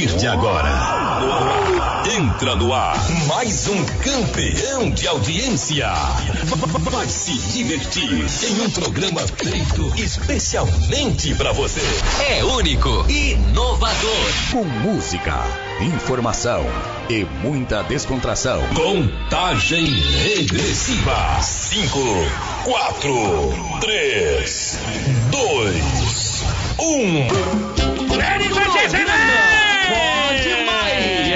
partir de agora, entra no ar mais um campeão de audiência. Vai se divertir em um programa feito especialmente para você. É único, inovador. Com música, informação e muita descontração. Contagem regressiva: 5, 4, 3, 2, 1.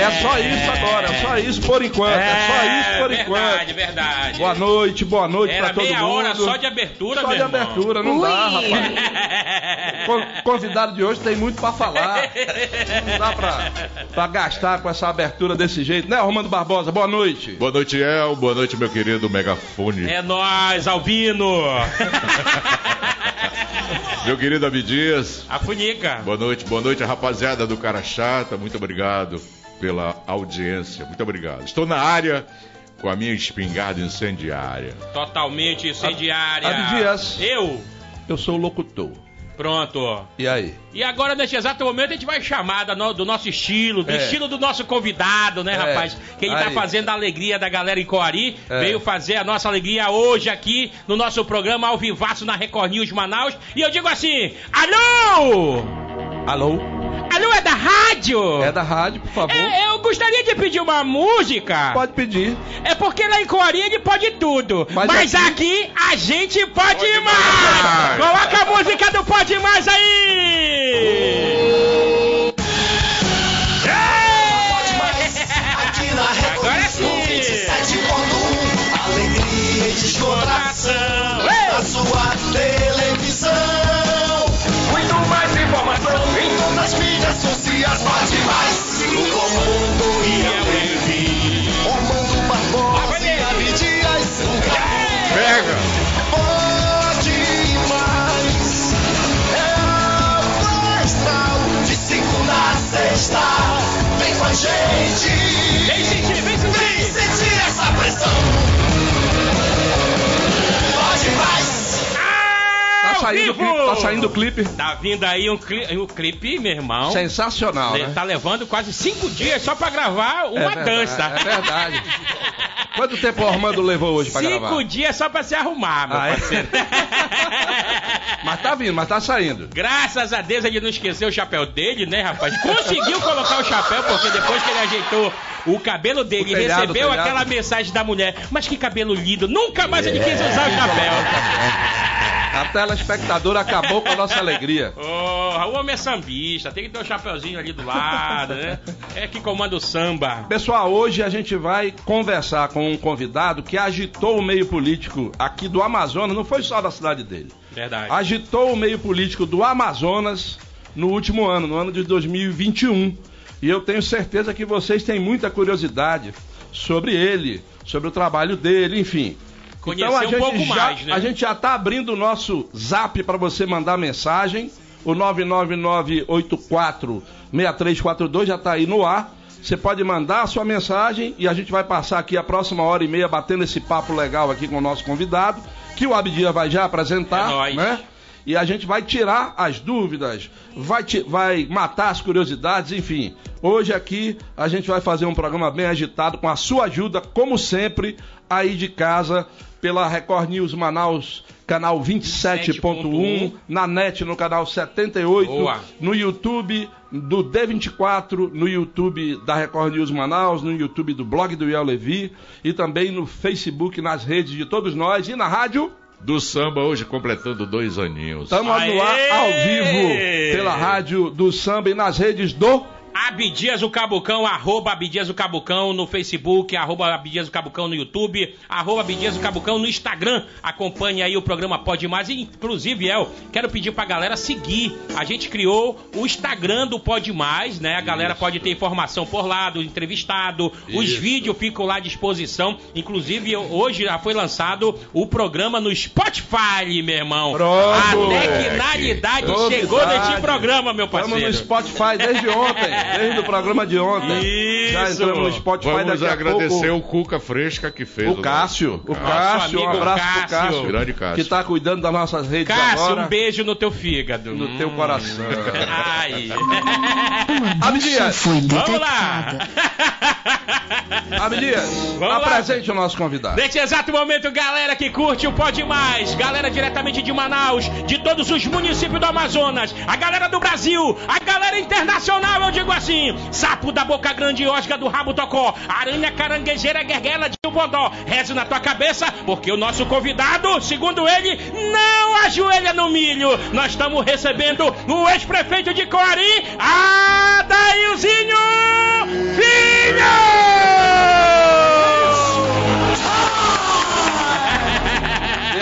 É só isso agora, é só isso por enquanto, é, só isso por verdade, enquanto. verdade. Boa noite, boa noite Era pra todo meia mundo. hora só de abertura, Só meu de irmão. abertura, não dá, rapaz. Con- convidado de hoje tem muito pra falar. Não dá pra, pra gastar com essa abertura desse jeito, né, Romano Barbosa? Boa noite. Boa noite, El. Boa noite, meu querido megafone. É nóis, Albino. Meu querido Abidias. A Funica. Boa noite, boa noite, rapaziada do Cara Chata. Muito obrigado pela audiência. Muito obrigado. Estou na área com a minha espingarda incendiária. Totalmente incendiária. Abdias. Eu. Eu sou o locutor. Pronto. E aí? E agora, neste exato momento, a gente vai chamar do nosso estilo, do É. estilo do nosso convidado, né, É. rapaz? Que ele tá Aí. fazendo a alegria da galera em Coari. É. Veio fazer a nossa alegria hoje aqui no nosso programa ao vivaço na Record News Manaus. E eu digo assim: Alô! Alô? Alô, é da rádio? É da rádio, por favor. É, eu gostaria de pedir uma música. Pode pedir. É porque lá em Coari ele pode tudo. Mas Mas, aqui- aqui... a gente pode, mais. mais. Coloca a música do Pode Mais aí! Aqui na Record Agora sim. 27.1, alegria e descontração na sua televisão. As mídias sociais. Pode mais, o comando e a Levi. Comando Barbosa e Abdias. Pega! Pode mais. É o astral de segunda a sexta. Vem com a gente. Vem sentir, vem sentir! Vem sentir essa pressão. Saindo clipe, tá saindo o clipe. Tá vindo aí um, cli um clipe, meu irmão. Sensacional, Ele né? Tá levando quase cinco dias só pra gravar uma verdade, dança. é verdade. Quanto tempo o Armando levou hoje pra Cinco gravar? dias só pra se arrumar, meu Ah, é? parceiro. Mas tá vindo, mas tá saindo. Graças a Deus ele não esqueceu o chapéu dele, né, rapaz? Conseguiu colocar o chapéu, porque depois que ele ajeitou o cabelo dele e recebeu telhado. aquela mensagem da mulher, mas que cabelo lindo, nunca mais ele quis usar o chapéu. A telespectadora acabou com a nossa alegria. Porra, o homem é sambista, tem que ter o chapeuzinho ali do lado, né? É que comanda o samba. Pessoal, hoje a gente vai conversar com um convidado que agitou o meio político aqui do Amazonas, não foi só da cidade dele. Verdade. Agitou o meio político do Amazonas no último ano, no ano de 2021. E eu tenho certeza que vocês têm muita curiosidade sobre ele, sobre o trabalho dele, enfim. Conhecer então a um gente pouco já, mais, né? A gente já está abrindo o nosso zap para você mandar mensagem. O 999846342 já está aí no ar. Você pode mandar a sua mensagem e a gente vai passar aqui a próxima hora e meia batendo esse papo legal aqui com o nosso convidado, que o Abdia vai já apresentar, É nóis. né? E a gente vai tirar as dúvidas, vai, ti- vai matar as curiosidades, enfim. Hoje aqui a gente vai fazer um programa bem agitado com a sua ajuda, como sempre, aí de casa, pela Record News Manaus, canal 27.1, na net no canal 78, Boa. no YouTube do D24, no YouTube da Record News Manaus, no YouTube do blog do Iel Levi e também no Facebook, nas redes de todos nós e na rádio. Do samba hoje completando dois aninhos. Estamos no ar ao vivo pela rádio do samba e nas redes do. Abdias o Cabucão, arroba Abdias o Cabucão no Facebook, arroba Abdias o Cabucão no YouTube, arroba Abdias o Cabucão no Instagram. Acompanhe aí o programa Pode Mais. Inclusive, El, quero pedir pra galera seguir. A gente criou o Instagram do Pode Mais, né? A galera pode ter informação por lá do entrevistado. Os Isso. vídeos ficam lá à disposição. Inclusive, hoje já foi lançado o programa no Spotify, meu irmão. Pronto. A tecnalidade chegou neste programa, meu parceiro. Estamos no Spotify desde ontem. Desde o programa de ontem. Já Isso. entramos no Spotify Vamos daqui a agradecer pouco. o Cuca Fresca que fez. O Cássio, o Cássio, um abraço pro Cássio. Cássio, Grande Cássio. que tá cuidando das nossas redes Cássio, agora, um beijo no teu fígado. no teu coração. Ai. Abdias, Vamos lá. Abdias, Vamos lá. apresente o nosso convidado. Nesse exato momento, galera que curte o Pode Mais, galera diretamente de Manaus, de todos os municípios do Amazonas, a galera do Brasil, a galera internacional, eu digo assim: sapo da boca grande, osga do rabo tocó, aranha caranguejeira, guerguela de bodó, reze na tua cabeça, porque o nosso convidado, segundo ele, não ajoelha no milho. Nós estamos recebendo o ex-prefeito de Coari, Adailzinho Filho!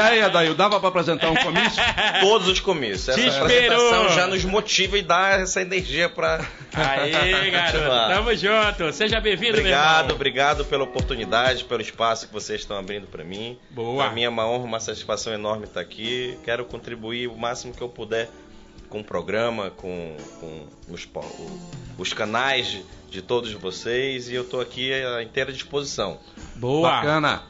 Aí, Adail, dava pra apresentar um comício? Todos os comícios. Essa Te esperou. apresentação já nos motiva e dá essa energia pra. Aí, garoto, tamo junto. Seja bem-vindo, meu Obrigado, obrigado pela oportunidade, pelo espaço que vocês estão abrindo pra mim. Boa. Pra mim é uma honra, uma satisfação enorme estar aqui. Quero contribuir o máximo que eu puder com o programa, com, com os, os canais de, de todos vocês e eu tô aqui à inteira disposição. Boa. Bacana.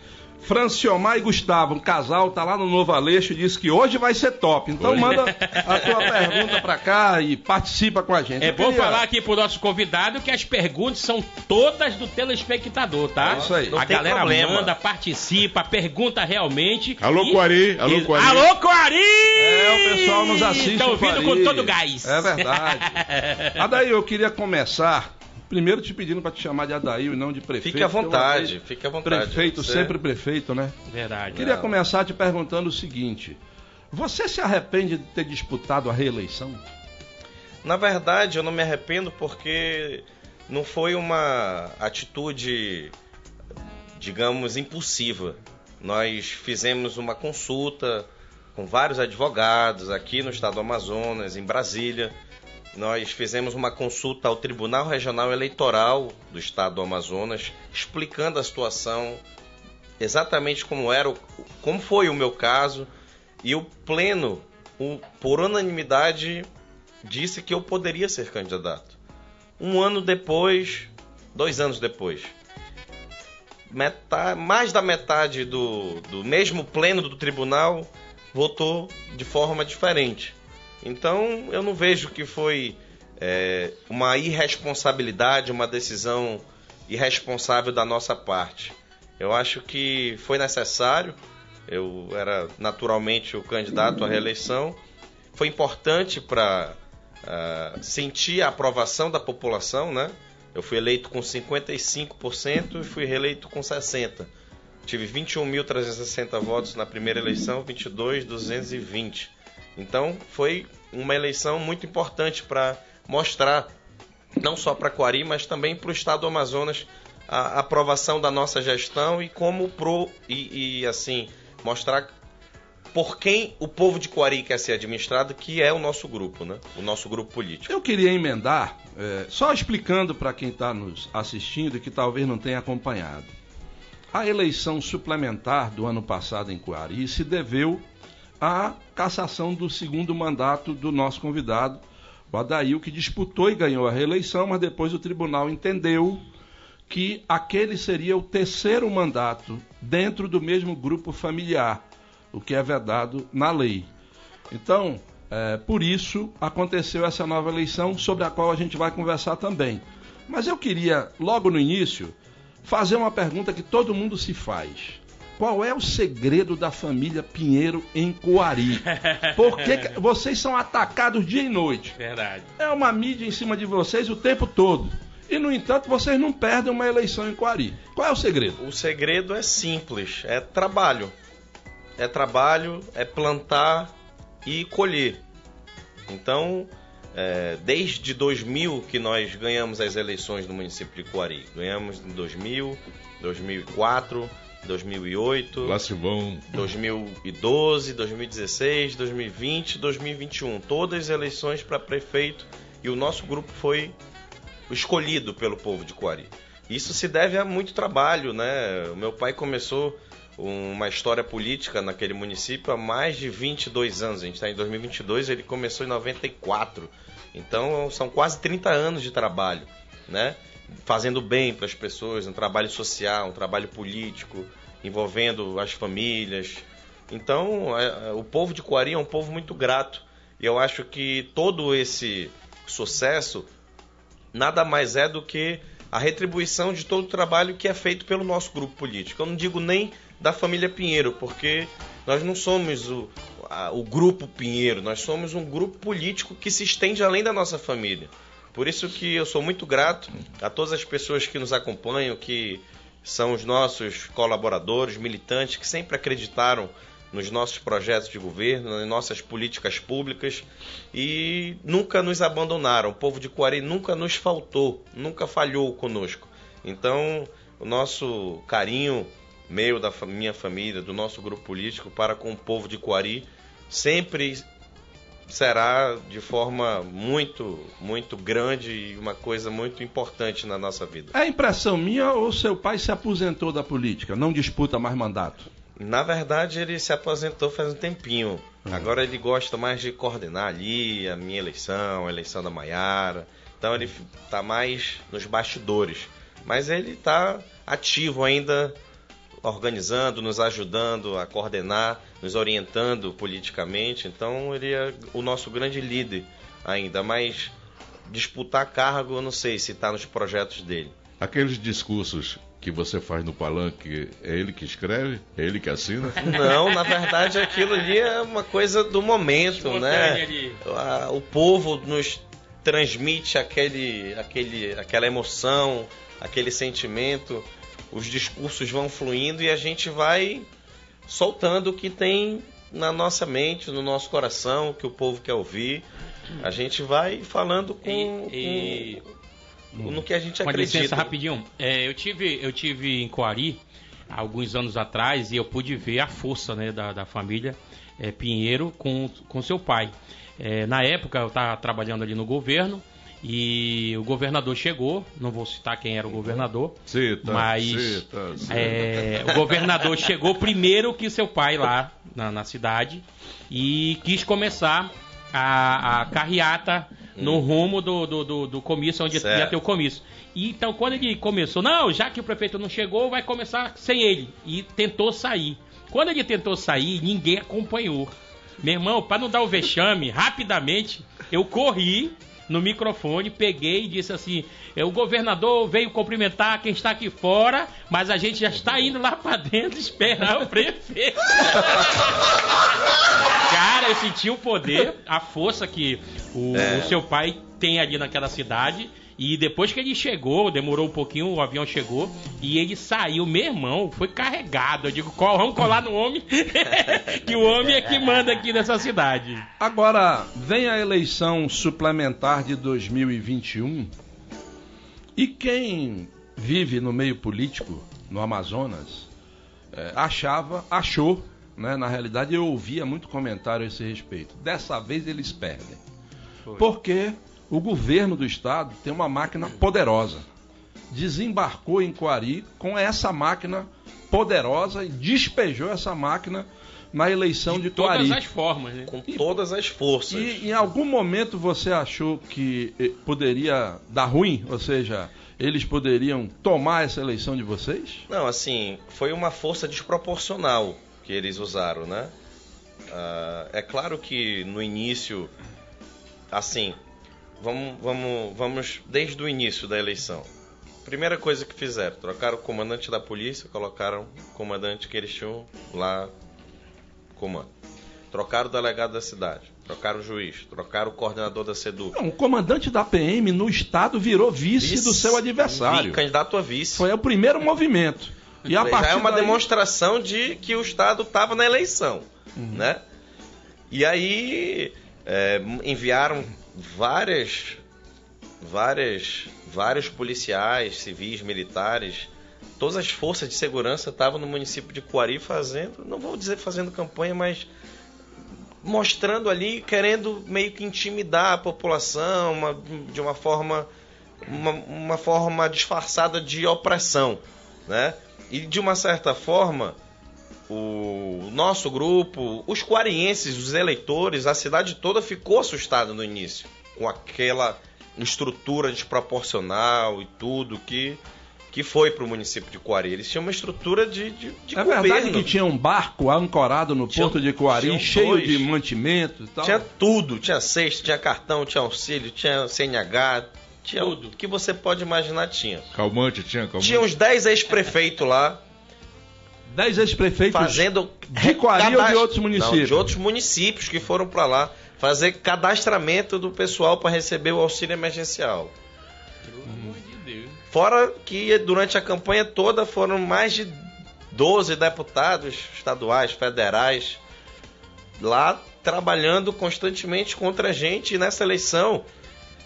Franciomar e Gustavo, um casal, tá lá no Novo Aleixo e disse que hoje vai ser top. Então manda a tua pergunta pra cá e participa com a gente. É Eu bom queria- falar aqui pro nosso convidado que as perguntas são todas do telespectador, tá? É isso aí. Não A tem galera problema. manda, participa, pergunta realmente. Alô, E- Coari, alô, e- Coari. Alô, Coari! É, o pessoal nos assiste. Tá ouvindo com todo o gás. É verdade. Adail, eu queria começar primeiro te pedindo pra te chamar de Adail e não de prefeito. Fique à vontade, fique à vontade. Prefeito, Você- sempre prefeito, né? Verdade. Queria Não. começar te perguntando o seguinte: você se arrepende de ter disputado a reeleição? Na verdade, eu não me arrependo porque não foi uma atitude, digamos, impulsiva. Nós fizemos uma consulta com vários advogados aqui no estado do Amazonas, em Brasília. Nós fizemos uma consulta ao Tribunal Regional Eleitoral do estado do Amazonas, explicando a situação, exatamente como era, como foi o meu caso, e o pleno, por unanimidade, disse que eu poderia ser candidato. Um ano depois, dois anos depois, metade, mais da metade do, do mesmo pleno do tribunal votou de forma diferente. Então eu não vejo que foi é, uma irresponsabilidade, uma decisão irresponsável da nossa parte. Eu acho que foi necessário. Eu era naturalmente o candidato à reeleição. Foi importante para ah, sentir a aprovação da população, né? Eu fui eleito com 55% e fui reeleito com 60%. Tive 21.360 votos na primeira eleição, 22.220. Então foi uma eleição muito importante para mostrar, não só para Coari, mas também para o estado do Amazonas, a aprovação da nossa gestão e como pro e, e, assim mostrar por quem o povo de Coari quer ser administrado, que é o nosso grupo, né? O nosso grupo político. Eu queria emendar, é, só explicando para quem está nos assistindo e que talvez não tenha acompanhado. A eleição suplementar do ano passado em Coari se deveu à cassação do segundo mandato do nosso convidado, o Adail, que disputou e ganhou a reeleição, mas depois o tribunal entendeu que aquele seria o terceiro mandato dentro do mesmo grupo familiar, o que é vedado na lei. Então, é, por isso aconteceu essa nova eleição, sobre a qual a gente vai conversar também. Mas eu queria, logo no início, fazer uma pergunta que todo mundo se faz. Qual é o segredo da família Pinheiro em Coari? Por que que vocês são atacados dia e noite? Verdade. É uma mídia em cima de vocês o tempo todo. E, no entanto, vocês não perdem uma eleição em Coari. Qual é o segredo? O segredo é simples, é trabalho. É trabalho, é plantar e colher. Então, é, desde 2000 que nós ganhamos as eleições no município de Coari. Ganhamos em 2000, 2004, 2008, Lá se vão. 2012, 2016, 2020, 2021. Todas as eleições para prefeito e o nosso grupo foi escolhido pelo povo de Coari. Isso se deve a muito trabalho, né? O meu pai começou uma história política naquele município há mais de 22 anos. A gente está em 2022, ele começou em 94. Então são quase 30 anos de trabalho, né? Fazendo bem para as pessoas, um trabalho social, um trabalho político, envolvendo as famílias. Então é, é, o povo de Coari é um povo muito grato. E eu acho que todo esse sucesso nada mais é do que a retribuição de todo o trabalho que é feito pelo nosso grupo político. Eu não digo nem da família Pinheiro, porque nós não somos o, a, o grupo Pinheiro, nós somos um grupo político que se estende além da nossa família. Por isso que eu sou muito grato a todas as pessoas que nos acompanham, que são os nossos colaboradores, militantes, que sempre acreditaram nos nossos projetos de governo, nas nossas políticas públicas e nunca nos abandonaram. O povo de Coari nunca nos faltou, nunca falhou conosco. Então, o nosso carinho, meu, da minha família, do nosso grupo político para com o povo de Coari sempre será de forma muito, muito grande e uma coisa muito importante na nossa vida. É impressão minha ou seu pai se aposentou da política, não disputa mais mandato? Na verdade, ele se aposentou faz um tempinho. Uhum. Agora ele gosta mais de coordenar ali a minha eleição, a eleição da Maiara. Então ele está mais nos bastidores. Mas ele está ativo ainda, organizando, nos ajudando a coordenar, nos orientando politicamente. Então ele é o nosso grande líder ainda. Mas disputar cargo, eu não sei se está nos projetos dele. Aqueles discursos que você faz no palanque, é ele que escreve? É ele que assina? Não, na verdade aquilo ali é uma coisa do momento, né? O povo nos transmite aquele, aquele, aquela emoção, aquele sentimento, os discursos vão fluindo e a gente vai soltando o que tem na nossa mente, no nosso coração, que o povo quer ouvir. A gente vai falando com, e, com no que a gente acredita. Com licença, rapidinho. É, eu, tive, eu tive em Coari, alguns anos atrás, e eu pude ver a força né, da, da família é, Pinheiro com, com seu pai. É, na época, eu estava trabalhando ali no governo, e o governador chegou, não vou citar quem era o governador, cita, mas cita, cita. É, o governador chegou primeiro que seu pai lá na, na cidade e quis começar a, a carreata no rumo do, do, do, do comício, onde certo. ia ter o comício. E, então, quando ele começou, não, já que o prefeito não chegou, vai começar sem ele. E tentou sair. Quando ele tentou sair, ninguém acompanhou. Meu irmão, para não dar o vexame, rapidamente, eu corri no microfone, peguei e disse assim: o governador veio cumprimentar quem está aqui fora, mas a gente já está indo lá para dentro esperar o prefeito. Cara, eu senti o poder, a força que o, é. o seu pai tem ali naquela cidade. E depois que ele chegou, demorou um pouquinho, o avião chegou e ele saiu. Meu irmão, foi carregado. Eu digo, vamos colar no homem, que o homem é que manda aqui nessa cidade. Agora, vem a eleição suplementar de 2021 e quem vive no meio político, no Amazonas, é, achava, achou, né, na realidade eu ouvia muito comentário a esse respeito. Dessa vez eles perdem. Foi. Porque o governo do estado tem uma máquina poderosa. Desembarcou em Coari com essa máquina poderosa e despejou essa máquina na eleição de, de Coari. De todas as formas, né? Com e, todas as forças. E em algum momento você achou que eh, poderia dar ruim? Ou seja, eles poderiam tomar essa eleição de vocês? Não, assim, foi uma força desproporcional que eles usaram, né? Uh, é claro que no início, assim, vamos, vamos, vamos desde o início da eleição. Primeira coisa que fizeram, trocaram o comandante da polícia, colocaram o comandante que eles tinham lá comando. Trocaram o delegado da cidade, trocaram o juiz, trocaram o coordenador da SEDU. Não, o comandante da PM no estado virou vice, vice do seu adversário. Candidato a vice. Foi o primeiro movimento. E a partir Já é uma daí... demonstração de que o estado estava na eleição, uhum. né? E aí é, enviaram várias, várias, vários policiais, civis, militares, todas as forças de segurança estavam no município de Coari fazendo, não vou dizer fazendo campanha, mas mostrando ali, querendo meio que intimidar a população uma, de uma forma, uma, uma forma disfarçada de opressão, né? E de uma certa forma, o nosso grupo, os quarienses, os eleitores, a cidade toda ficou assustada no início com aquela estrutura desproporcional e tudo que que foi para o município de Coari. Eles tinham uma estrutura de, de, de É governo. verdade que tinha um barco ancorado no Tinha- porto de Coari, cheio dois. de mantimentos e tal. Tinha tudo, tinha cesto, tinha cartão, tinha auxílio, tinha CNH, tinha Tudo. o que você pode imaginar tinha. Calmante tinha, calmante. Tinha uns 10 ex-prefeitos lá Dez ex-prefeitos fazendo de Coari ou de cadastro- outros municípios? Não, de outros municípios que foram para lá fazer cadastramento do pessoal para receber o auxílio emergencial. Pelo amor de Deus. Fora que durante a campanha toda foram mais de 12 deputados estaduais, federais, lá trabalhando constantemente contra a gente. E nessa eleição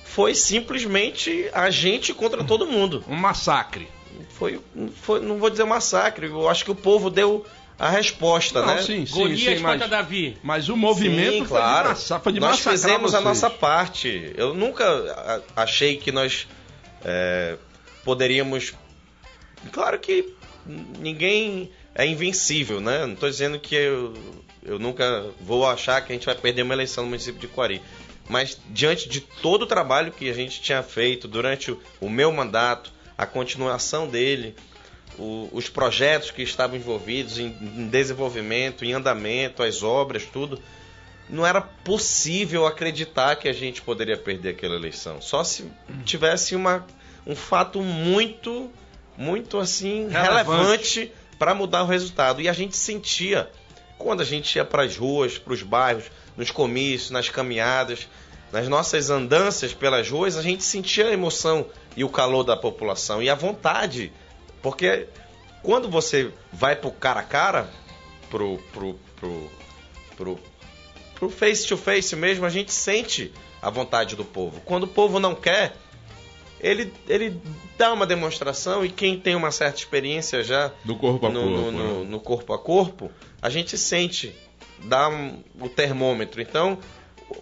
foi simplesmente a gente contra todo mundo. Um massacre. Foi, foi não vou dizer um massacre, eu acho que o povo deu a resposta, Não, né? sim, sim, Golias sim, contra mas, Davi. mas o movimento Sim, foi, claro. de massa, foi de nós massacrar fizemos a vocês. nossa parte. Eu nunca a- achei que nós é, poderíamos. Claro que ninguém é invencível, né? Não estou dizendo que eu, eu nunca vou achar que a gente vai perder uma eleição no município de Coari. Mas diante de todo o trabalho que a gente tinha feito durante o meu mandato, a continuação dele, o- os projetos que estavam envolvidos em, em desenvolvimento, em andamento, as obras, tudo, não era possível acreditar que a gente poderia perder aquela eleição. Só se tivesse uma, um fato muito, muito assim Relevante. relevante para mudar o resultado. E a gente sentia quando a gente ia para as ruas, para os bairros, nos comícios, nas caminhadas, nas nossas andanças pelas ruas, a gente sentia a emoção e o calor da população e a vontade, porque quando você vai pro cara a cara, pro pro pro pro, pro face to face mesmo, a gente sente a vontade do povo. Quando o povo não quer, ele, ele dá uma demonstração e quem tem uma certa experiência já Do corpo a no, corpo. no- no- né? no corpo a corpo, a gente sente, dá um- o termômetro. Então,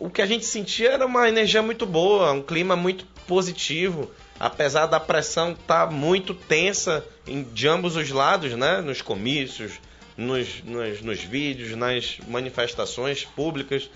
o que a gente sentia era uma energia muito boa, um clima muito positivo, apesar da pressão estar muito tensa em, de ambos os lados, né? Nos comícios, nos, nos, nos vídeos, nas manifestações públicas.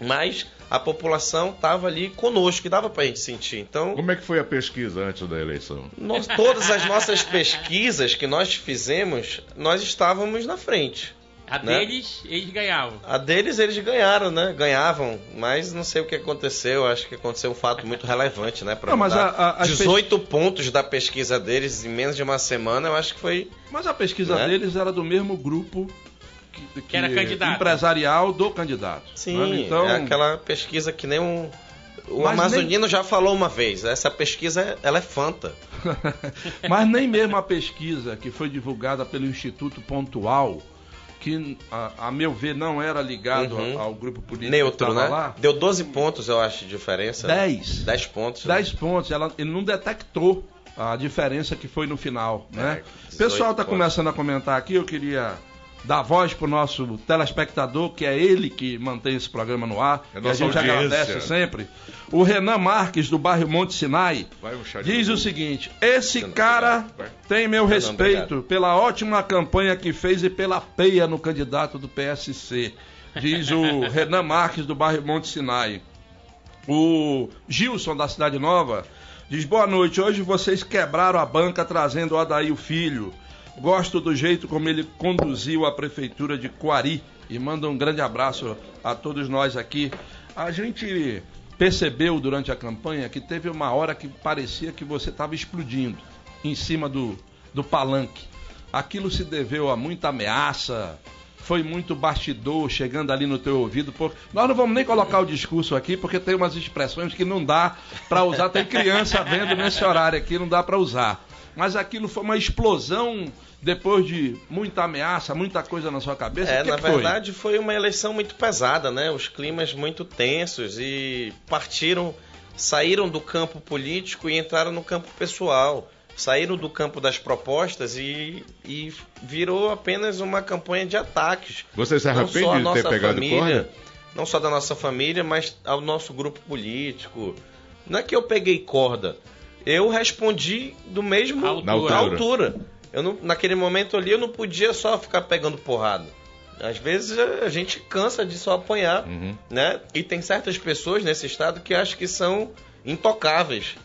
Mas a população estava ali conosco, e dava pra gente sentir. Então, Como é que foi a pesquisa antes da eleição? nós- todas as nossas pesquisas que nós fizemos, nós estávamos na frente. A Né? deles, eles ganhavam. A deles eles ganharam, né? Ganhavam, mas não sei o que aconteceu. Acho que aconteceu um fato muito relevante, né? Pra Não, mas a- a- as 18 pontos da pesquisa deles em menos de uma semana, eu acho que foi. Mas a pesquisa Né? deles era do mesmo grupo que, Que era candidato. empresarial do candidato. Sim, né? Então, é aquela pesquisa que nem um. O Mas Amazonino já falou uma vez. Essa pesquisa ela é fanta. Mas nem mesmo a pesquisa que foi divulgada pelo Instituto Pontual, que a, a meu ver não era ligado Uhum. ao, grupo político Neutro, né? lá, Deu 12 pontos, eu acho, de diferença. 10. 10 pontos. né? 10 pontos, ela, ele não detectou a diferença que foi no final, né? É, O pessoal 18 está pontos. começando a comentar aqui, eu queria dar voz pro nosso telespectador, que é ele que mantém esse programa no ar, É que a gente audiência. agradece sempre. O Renan Marques, do bairro Monte Sinai, um diz o seguinte: esse Renan, cara obrigado. Tem meu Renan, respeito obrigado. pela ótima campanha que fez e pela peia no candidato do PSC. Diz o Renan Marques, do bairro Monte Sinai. O Gilson da Cidade Nova diz: Boa noite. Hoje vocês quebraram a banca trazendo o Adair o Filho. Gosto do jeito como ele conduziu a prefeitura de Coari. E manda um grande abraço a todos nós aqui. A gente percebeu durante a campanha que teve uma hora que parecia que você estava explodindo em cima do, do palanque. Aquilo se deveu a muita ameaça, foi muito bastidor chegando ali no teu ouvido. Por... Nós não vamos nem colocar o discurso aqui, porque tem umas expressões que não dá para usar. Tem criança vendo nesse horário aqui, não dá para usar. Mas aquilo foi uma explosão depois de muita ameaça, muita coisa na sua cabeça. É, que na que foi? verdade foi uma eleição muito pesada, né? Os climas muito tensos e partiram, saíram do campo político e entraram no campo pessoal. Saíram do campo das propostas e, e virou apenas uma campanha de ataques. Você se arrepende de ter pegado família, corda? não só da nossa família, mas ao nosso grupo político. Não é que eu peguei corda, eu respondi do mesmo Altura. Na altura. Eu não, naquele momento ali eu não podia só ficar pegando porrada. Às vezes a a gente cansa de só apanhar, Uhum. né? E tem certas pessoas nesse estado que acham que são intocáveis.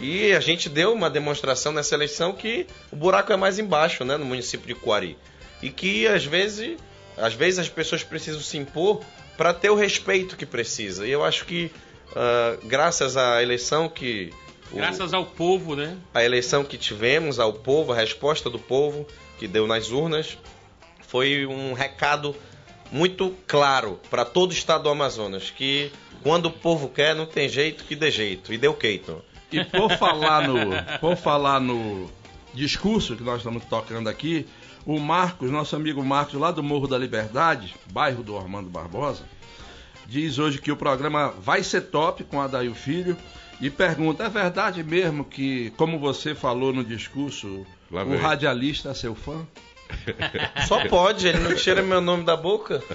E a gente deu uma demonstração nessa eleição que o buraco é mais embaixo, né, no município de Coari. E que às vezes, às vezes as pessoas precisam se impor para ter o respeito que precisa. E eu acho que ah, graças à eleição que o- Graças ao povo, né? a eleição que tivemos ao povo, a resposta do povo que deu nas urnas, foi um recado muito claro para todo o estado do Amazonas, que quando o povo quer, não tem jeito que dê jeito. E deu Keiton. E por falar no, por falar no discurso que nós estamos tocando aqui, o Marcos, nosso amigo Marcos, lá do Morro da Liberdade, bairro do Armando Barbosa, diz hoje que o programa vai ser top com a Daí o Filho e pergunta: é verdade mesmo que, como você falou no discurso, o radialista é seu fã? Só pode, ele não tira meu nome da boca.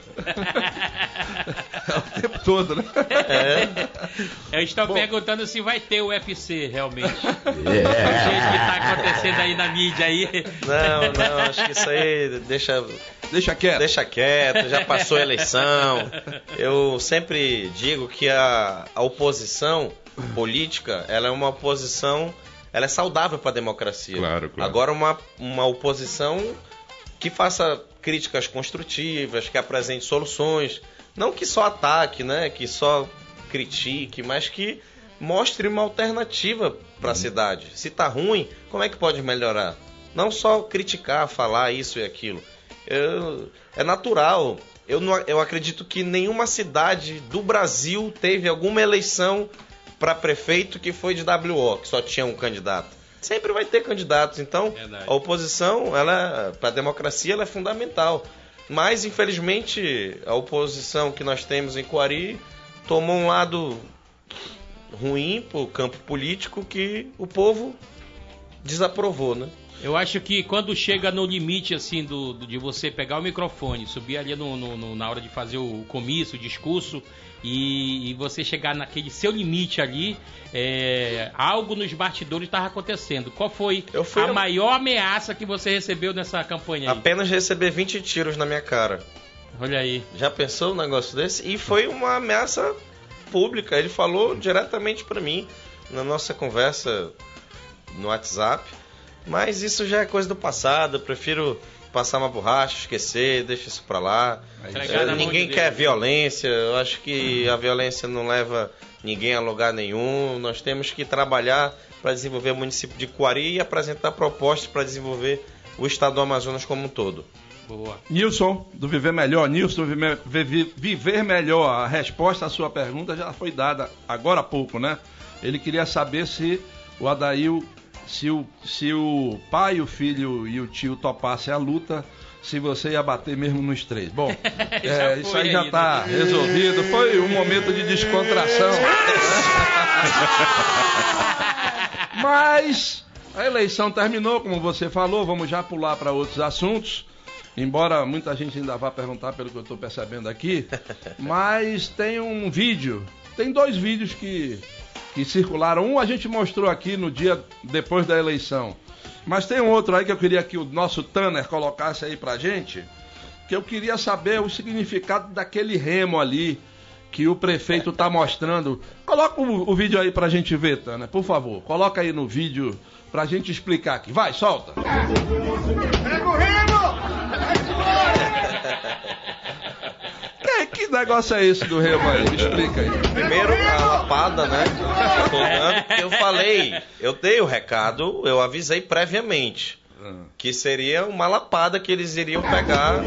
É o tempo todo, né? É. Eu estou perguntando se vai ter o UFC realmente. Do jeito que tá acontecendo aí na mídia aí. Não, não, acho que isso aí deixa, Deixa quieto. deixa quieto, já passou a eleição. Eu sempre digo que a, a oposição política, ela é uma oposição, ela é saudável para a democracia. Claro, claro. Agora uma, uma oposição que faça críticas construtivas, que apresente soluções, não que só ataque, né, que só critique, mas que mostre uma alternativa para a cidade. Se tá ruim, como é que pode melhorar? Não só criticar, falar isso e aquilo. Eu- é natural. Eu, não, eu acredito que nenhuma cidade do Brasil teve alguma eleição para prefeito que foi de WO, que só tinha um candidato. Sempre vai ter candidatos. Então, Verdade. a oposição, ela para a democracia, ela é fundamental. Mas, infelizmente, a oposição que nós temos em Coari tomou um lado ruim para o campo político que o povo desaprovou, né? Eu acho que quando chega no limite, assim, do, do- de você pegar o microfone, subir ali no, no- no- na hora de fazer o comício, o discurso, e, e você chegar naquele seu limite ali, é, algo nos bastidores estava acontecendo. Qual foi a a- maior ameaça que você recebeu nessa campanha aí? Apenas receber 20 tiros na minha cara. Olha aí. Já pensou um negócio desse? E foi uma ameaça pública. Ele falou diretamente para mim na nossa conversa no WhatsApp. Mas isso já é coisa do passado. Eu prefiro passar uma borracha, esquecer, deixa isso pra lá. É, ninguém de quer Deus. violência. Eu acho que a violência não leva ninguém a lugar nenhum. Nós temos que trabalhar para desenvolver o município de Coari e apresentar propostas para desenvolver o estado do Amazonas como um todo. Boa. Nilson, do Viver Melhor. Nilson, Viver Melhor. A resposta à sua pergunta já foi dada agora há pouco, né? Ele queria saber se o Adail, se o, se o pai, o filho e o tio topassem a luta, se você ia bater mesmo nos três. Bom, é, isso foi aí já aí, está né? resolvido. Foi um momento de descontração. Mas a eleição terminou, como você falou, vamos já pular para outros assuntos. Embora muita gente ainda vá perguntar pelo que eu estou percebendo aqui, mas tem um vídeo, tem dois vídeos que, que circularam. Um a gente mostrou aqui no dia depois da eleição, mas tem um outro aí que eu queria que o nosso Tanner colocasse aí pra gente, que eu queria saber o significado daquele remo ali que o prefeito tá mostrando. Coloca o, o vídeo aí pra gente ver, Tanner, por favor. Coloca aí no vídeo pra gente explicar aqui. Vai, solta. Que, que negócio é esse do remo aí? Me explica aí. Primeiro a lapada, né? Eu falei, eu dei o recado, eu avisei previamente que seria uma lapada que eles iriam pegar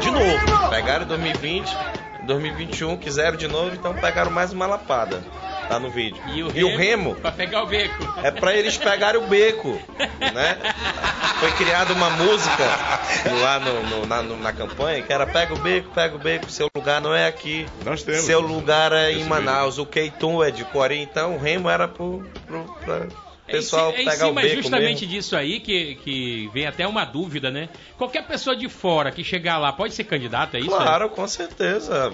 de novo. Pegaram em 2020, 2021, quiseram de novo, então pegaram mais uma lapada. Tá no vídeo. E o, remo Pra pegar o beco. é pra eles pegarem o beco, né? Foi criada uma música lá no, no- na, no- na campanha que era pega o beco, pega o beco, seu lugar não é aqui. Nós temos. Seu lugar é em Manaus, o Keitum é de Coari, então o remo era pro, pro, pra- pessoal é pegar o cima beco justamente mesmo. disso aí que, que vem até uma dúvida, né? Qualquer pessoa de fora que chegar lá pode ser candidato, é isso? Claro, com certeza.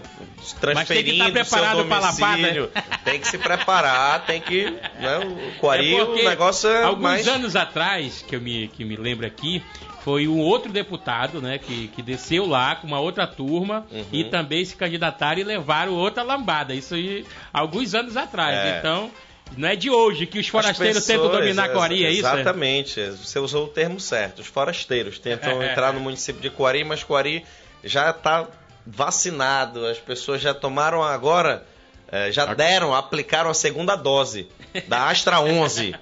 Transferindo Mas tem que estar preparado seu pra lapada. domicílio. Tem que se preparar, tem que... Né, o Coari, É o negócio é alguns mais... anos atrás, que eu me, que me lembro aqui, foi um outro deputado, né, que, que desceu lá com uma outra turma Uhum. e também se candidataram e levaram outra lambada. Isso aí, alguns anos atrás. É. Então, não é de hoje que os As forasteiros tentam pessoas, dominar a Coari, é isso? Exatamente, você usou o termo certo. Os forasteiros tentam É. entrar no município de Coari, mas Coari já está vacinado, as pessoas já tomaram agora, eh, já deram, aplicaram a segunda dose da Astra 11.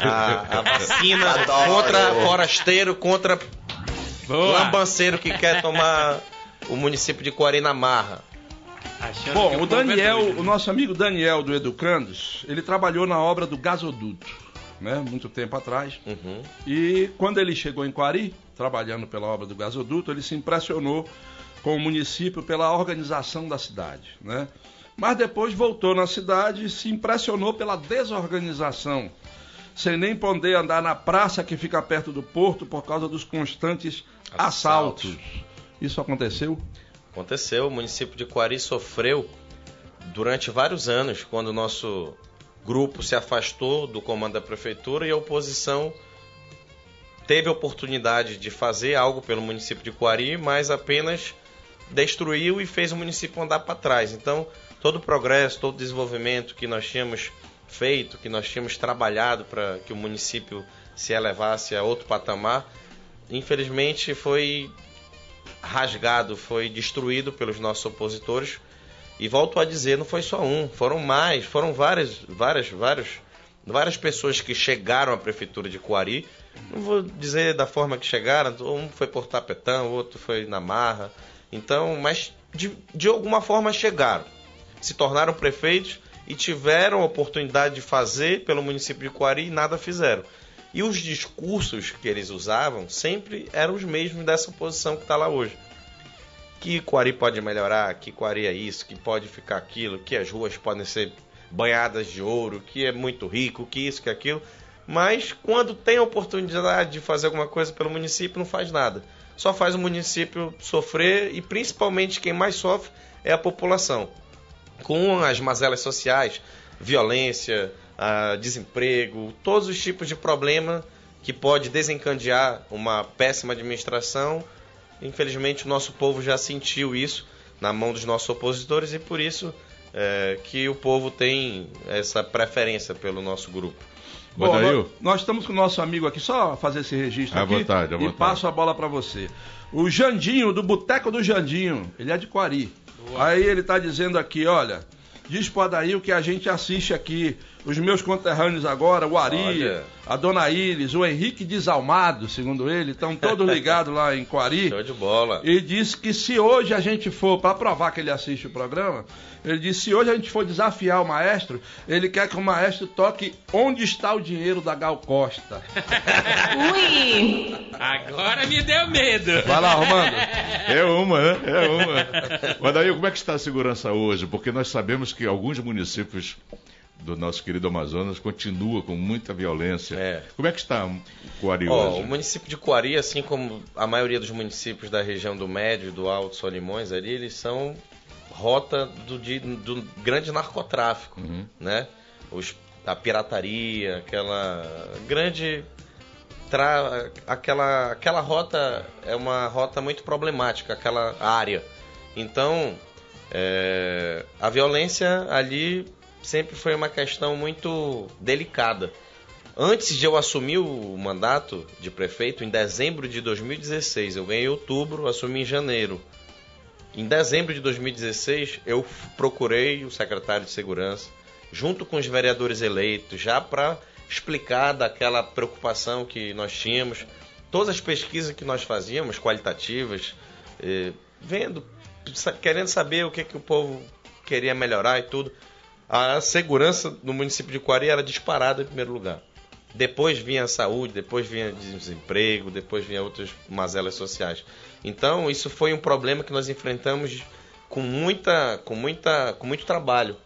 A, a vacina contra forasteiro, contra Boa. lambanceiro que quer tomar o município de Coari na marra. Bom, o é Daniel, doido. o nosso amigo Daniel do Educandos, ele trabalhou na obra do gasoduto, né? Muito tempo atrás. Uhum. E quando ele chegou em Quari, trabalhando pela obra do gasoduto, ele se impressionou com o município pela organização da cidade, né? Mas depois voltou na cidade e se impressionou pela desorganização, sem nem poder andar na praça que fica perto do porto por causa dos constantes Assaltos. assaltos. Isso aconteceu? Aconteceu, o município de Coari sofreu durante vários anos, quando o nosso grupo se afastou do comando da prefeitura e a oposição teve a oportunidade de fazer algo pelo município de Coari, mas apenas destruiu e fez o município andar para trás. Então, todo o progresso, todo o desenvolvimento que nós tínhamos feito, que nós tínhamos trabalhado para que o município se elevasse a outro patamar, infelizmente foi rasgado, foi destruído pelos nossos opositores. E volto a dizer, não foi só um, foram mais, foram várias, várias, várias, várias pessoas que chegaram à prefeitura de Coari. Não vou dizer da forma que chegaram, um foi por tapetão, outro foi na marra. Então, mas de, de alguma forma chegaram, se tornaram prefeitos e tiveram a oportunidade de fazer pelo município de Coari e nada fizeram. E os discursos que eles usavam sempre eram os mesmos dessa oposição que está lá hoje. Que Coari pode melhorar, que Coari é isso, que pode ficar aquilo, que as ruas podem ser banhadas de ouro, que é muito rico, que isso, que aquilo. Mas quando tem a oportunidade de fazer alguma coisa pelo município, não faz nada. Só faz o município sofrer e principalmente quem mais sofre é a população. Com as mazelas sociais, violência, ah, desemprego, todos os tipos de problema que pode desencadear uma péssima administração. Infelizmente, o nosso povo já sentiu isso na mão dos nossos opositores e por isso é, que o povo tem essa preferência pelo nosso grupo. Bom, nós, nós estamos com o nosso amigo aqui, só fazer esse registro À aqui vontade, à e vontade. passo a bola para você. O Jandinho, do Boteco do Jandinho, ele é de Quari. Aí ele tá dizendo aqui, olha, diz pro Adail que a gente assiste aqui, os meus conterrâneos agora, o Ari, Olha. a Dona Iris, o Henrique Desalmado, segundo ele, estão todos ligados lá em Quari. Show de bola. E disse que se hoje a gente for, para provar que ele assiste o programa, ele disse se hoje a gente for desafiar o maestro, ele quer que o maestro toque Onde está o dinheiro da Gal Costa. Ui! Agora me deu medo. Vai lá, Romando. É uma, né? É uma. Mas daí, como é que está a segurança hoje? Porque nós sabemos que alguns municípios do nosso querido Amazonas continuam com muita violência. É. Como é que está o Coari hoje? o município de Coari, assim como a maioria dos municípios da região do Médio e do Alto Solimões ali, eles são rota do, de- do grande narcotráfico, né? Os, a pirataria, aquela grande tra- aquela aquela rota é uma rota muito problemática, aquela área. Então, é, a violência ali sempre foi uma questão muito delicada. Antes de eu assumir o mandato de prefeito, em dezembro de 2016, eu ganhei em outubro, assumi em janeiro. Em dezembro de 2016, eu procurei o secretário de Segurança, junto com os vereadores eleitos, já para explicar daquela preocupação que nós tínhamos, todas as pesquisas que nós fazíamos, qualitativas, eh, vendo, querendo saber o que, que o povo queria melhorar e tudo. A segurança no município de Coari era disparada em primeiro lugar. Depois vinha a saúde, depois vinha desemprego, depois vinha outras mazelas sociais. Então, isso foi um problema que nós enfrentamos com muita, com muita, com muito trabalho.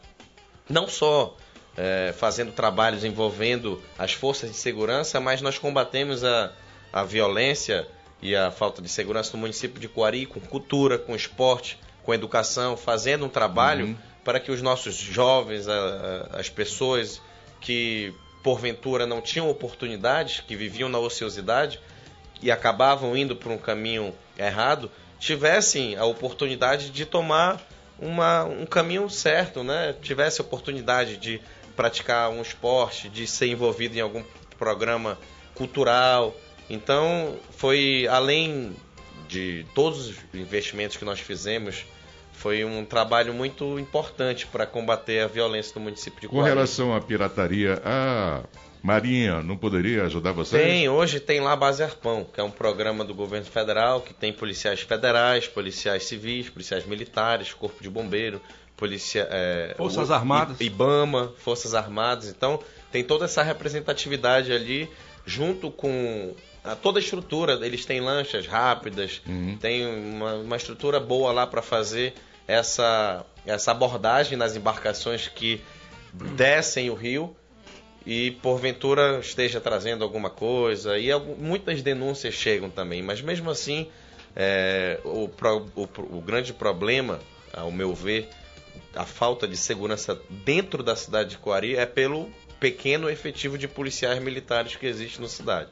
Não só é, fazendo trabalhos envolvendo as forças de segurança, mas nós combatemos a, a violência e a falta de segurança no município de Coari com cultura, com esporte, com educação, fazendo um trabalho Uhum. para que os nossos jovens, a- a- as pessoas que porventura não tinham oportunidades, que viviam na ociosidade e acabavam indo por um caminho errado, tivessem a oportunidade de tomar uma, um caminho certo, né? Tivesse a oportunidade de praticar um esporte, de ser envolvido em algum programa cultural. Então, foi além de todos os investimentos que nós fizemos, foi um trabalho muito importante para combater a violência no município de Com Coari. relação à pirataria, a Marinha não poderia ajudar vocês? Tem, hoje tem lá a Base Arpão, que é um programa do governo federal que tem policiais federais, policiais civis, policiais militares, corpo de bombeiro, polícia, é, Forças o- Armadas. IBAMA, Forças Armadas. Então tem toda essa representatividade ali, junto com a- toda a estrutura. Eles têm lanchas rápidas, Uhum. tem uma, uma estrutura boa lá para fazer essa, essa abordagem nas embarcações que descem o rio e porventura esteja trazendo alguma coisa e muitas denúncias chegam também, mas mesmo assim é, o, pro- o o grande problema, ao meu ver, a falta de segurança dentro da cidade de Coari é pelo pequeno efetivo de policiais militares que existe na cidade.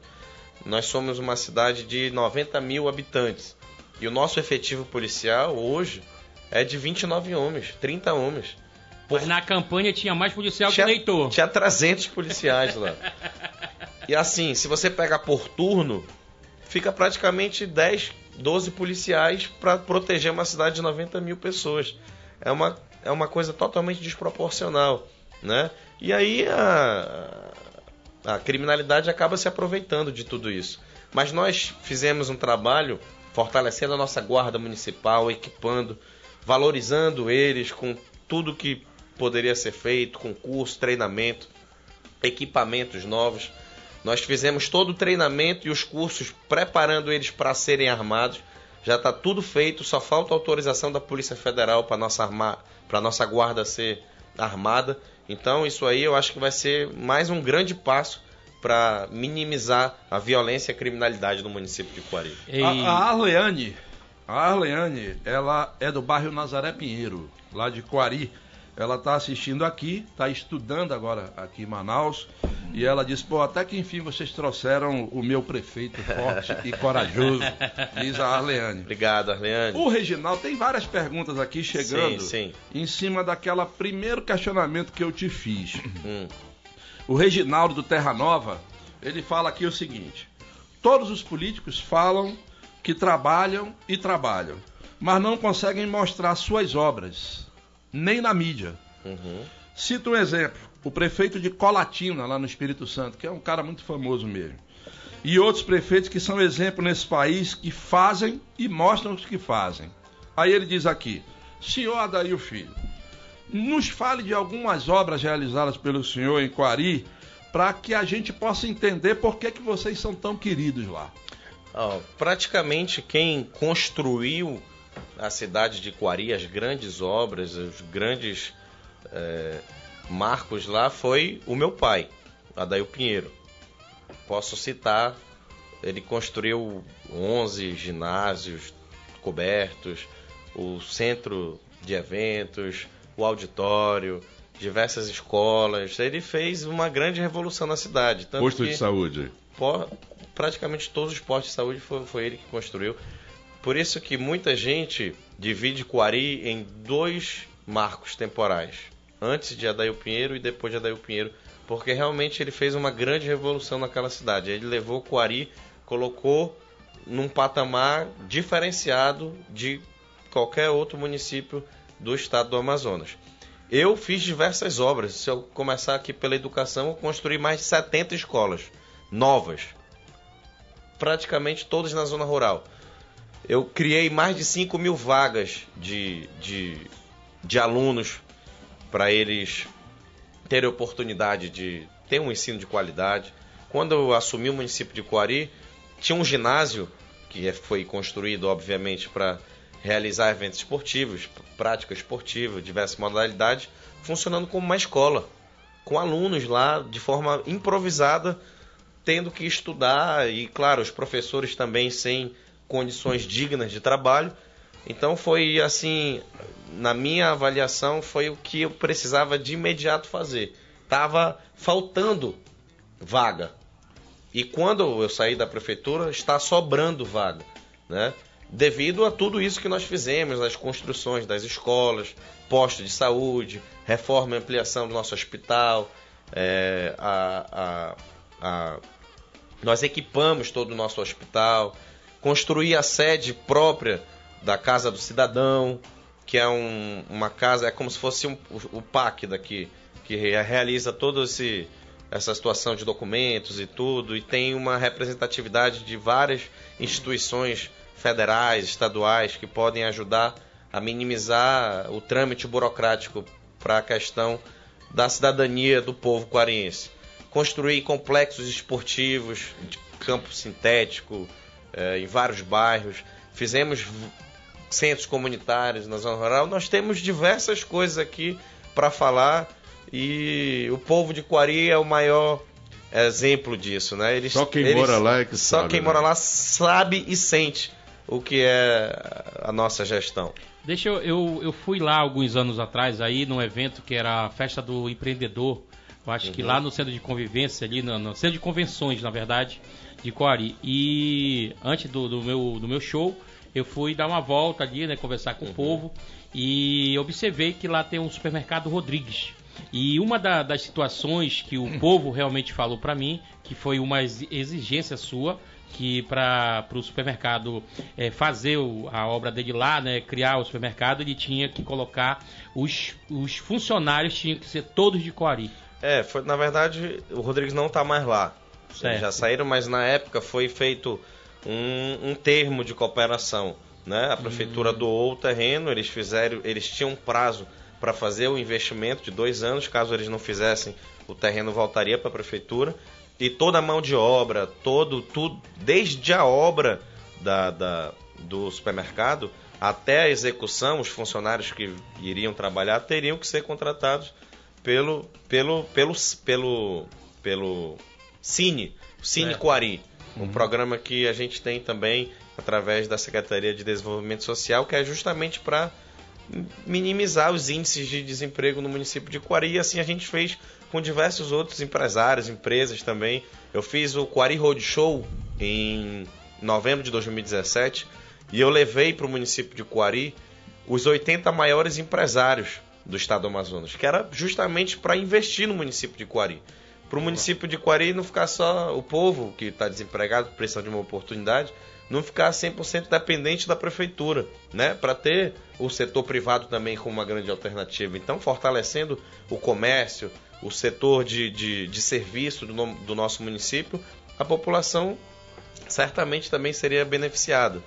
Nós somos uma cidade de 90 mil habitantes e o nosso efetivo policial hoje é de 29 homens, 30 homens. Mas na campanha tinha mais policial que Tinha, eleitor. tinha 300 policiais lá. E assim, se você pega por turno, fica praticamente 10, 12 policiais para proteger uma cidade de 90 mil pessoas. É uma, é uma coisa totalmente desproporcional, né? E aí a, a criminalidade acaba se aproveitando de tudo isso. Mas nós fizemos um trabalho fortalecendo a nossa guarda municipal, equipando, valorizando eles com tudo que poderia ser feito, com curso, treinamento, equipamentos novos. Nós fizemos todo o treinamento e os cursos preparando eles para serem armados. Já está tudo feito, só falta autorização da Polícia Federal para nossa arma... para nossa guarda ser armada. Então isso aí eu acho que vai ser mais um grande passo para minimizar a violência e a criminalidade no município de Coari. E- A, a Arleane, a Arleane, ela é do bairro Nazaré Pinheiro, lá de Coari. Ela está assistindo aqui, está estudando agora aqui em Manaus. E ela disse, pô, até que enfim vocês trouxeram o meu prefeito forte e corajoso, diz a Arleane. Obrigado, Arleane. O Reginaldo tem várias perguntas aqui chegando Sim, sim. em cima daquela primeiro questionamento que eu te fiz. Hum. O Reginaldo do Terra Nova, ele fala aqui o seguinte: todos os políticos falam que trabalham e trabalham, mas não conseguem mostrar suas obras, nem na mídia. Uhum. Cito um exemplo: o prefeito de Colatina, lá no Espírito Santo, que é um cara muito famoso mesmo. E outros prefeitos que são exemplo nesse país, que fazem e mostram os que fazem. Aí ele diz aqui: senhor Adair Filho, nos fale de algumas obras realizadas pelo senhor em Coari, para que a gente possa entender por que, que vocês são tão queridos lá. Ó, praticamente quem construiu a cidade de Coari, as grandes obras, os grandes é, marcos lá foi o meu pai, Adail Pinheiro. Posso citar, ele construiu 11 ginásios cobertos, o centro de eventos, o auditório, diversas escolas. Ele fez uma grande revolução na cidade. Posto de saúde. praticamente todos os postos de saúde foi, foi ele que construiu. Por isso que muita gente divide Coari em dois marcos temporais. Antes de Adail Pinheiro e depois de Adail Pinheiro. Porque realmente ele fez uma grande revolução naquela cidade. Ele levou Coari, colocou num patamar diferenciado de qualquer outro município do estado do Amazonas. Eu fiz diversas obras. Se eu começar aqui pela educação, eu construí mais de 70 escolas novas. Praticamente todas na zona rural. Eu criei mais de 5 mil vagas de, de, de alunos para eles terem oportunidade de ter um ensino de qualidade. Quando eu assumi o município de Coari, tinha um ginásio que é- foi construído, obviamente, para realizar eventos esportivos, prática esportiva, diversas modalidades, funcionando como uma escola com alunos lá de forma improvisada, tendo que estudar e, claro, os professores também sem condições dignas de trabalho. Então foi assim, na minha avaliação, foi o que eu precisava de imediato fazer. Tava faltando vaga. E quando eu saí da prefeitura, está sobrando vaga, né? Devido a tudo isso que nós fizemos, as construções das escolas, postos de saúde, reforma e ampliação do nosso hospital, é, a, a, a, nós equipamos todo o nosso hospital, construí a sede própria da Casa do Cidadão, que é um, uma casa, é como se fosse um, o, o PAC daqui, que realiza esse essa situação de documentos e tudo, e tem uma representatividade de várias instituições federais, estaduais, que podem ajudar a minimizar o trâmite burocrático para a questão da cidadania do povo quariense. Construir complexos esportivos, de campo sintético, em vários bairros. Fizemos centros comunitários na zona rural. Nós temos diversas coisas aqui para falar e o povo de Quari é o maior exemplo disso, né? Eles, só quem eles, mora lá é que só sabe. Só quem né? mora lá sabe e sente o que é a nossa gestão. Deixa eu, eu, eu fui lá alguns anos atrás aí num evento que era a festa do empreendedor. Eu acho uhum. que lá no centro de convivência ali, no, no, centro de convenções, na verdade, de Coari. E antes do, do, meu, do meu show, eu fui dar uma volta ali, né, conversar com uhum. o povo e observei que lá tem um supermercado Rodrigues. E uma da, das situações que o povo realmente falou para mim, que foi uma exigência sua, que para o supermercado é, fazer o, a obra dele lá, né, criar o supermercado, ele tinha que colocar os, os funcionários tinham que ser todos de Coari. É, foi, na verdade o Rodrigues não está mais lá. Certo. Já saíram, mas na época foi feito um, um termo de cooperação. Né? A prefeitura hum. doou o terreno, eles fizeram, eles tinham um prazo para fazer o investimento de dois anos. Caso eles não fizessem, o terreno voltaria para a prefeitura. E toda a mão de obra, todo, tudo, desde a obra da, da, do supermercado até a execução, os funcionários que iriam trabalhar teriam que ser contratados pelo, pelo, pelo, pelo, pelo Cine, Cine é. Quari, um uhum. programa que a gente tem também através da Secretaria de Desenvolvimento Social, que é justamente para minimizar os índices de desemprego no município de Quari. E assim a gente fez com diversos outros empresários, empresas também. Eu fiz o Quari Road Show em novembro de 2017 e eu levei para o município de Quari os 80 maiores empresários do estado do Amazonas, que era justamente para investir no município de Quari. Para o município de Quari não ficar só o povo que está desempregado, precisa de uma oportunidade, não ficar 100% dependente da prefeitura, né? Para ter o setor privado também como uma grande alternativa. Então, fortalecendo o comércio, o setor de, de, de serviço do, do nosso município, a população certamente também seria beneficiada.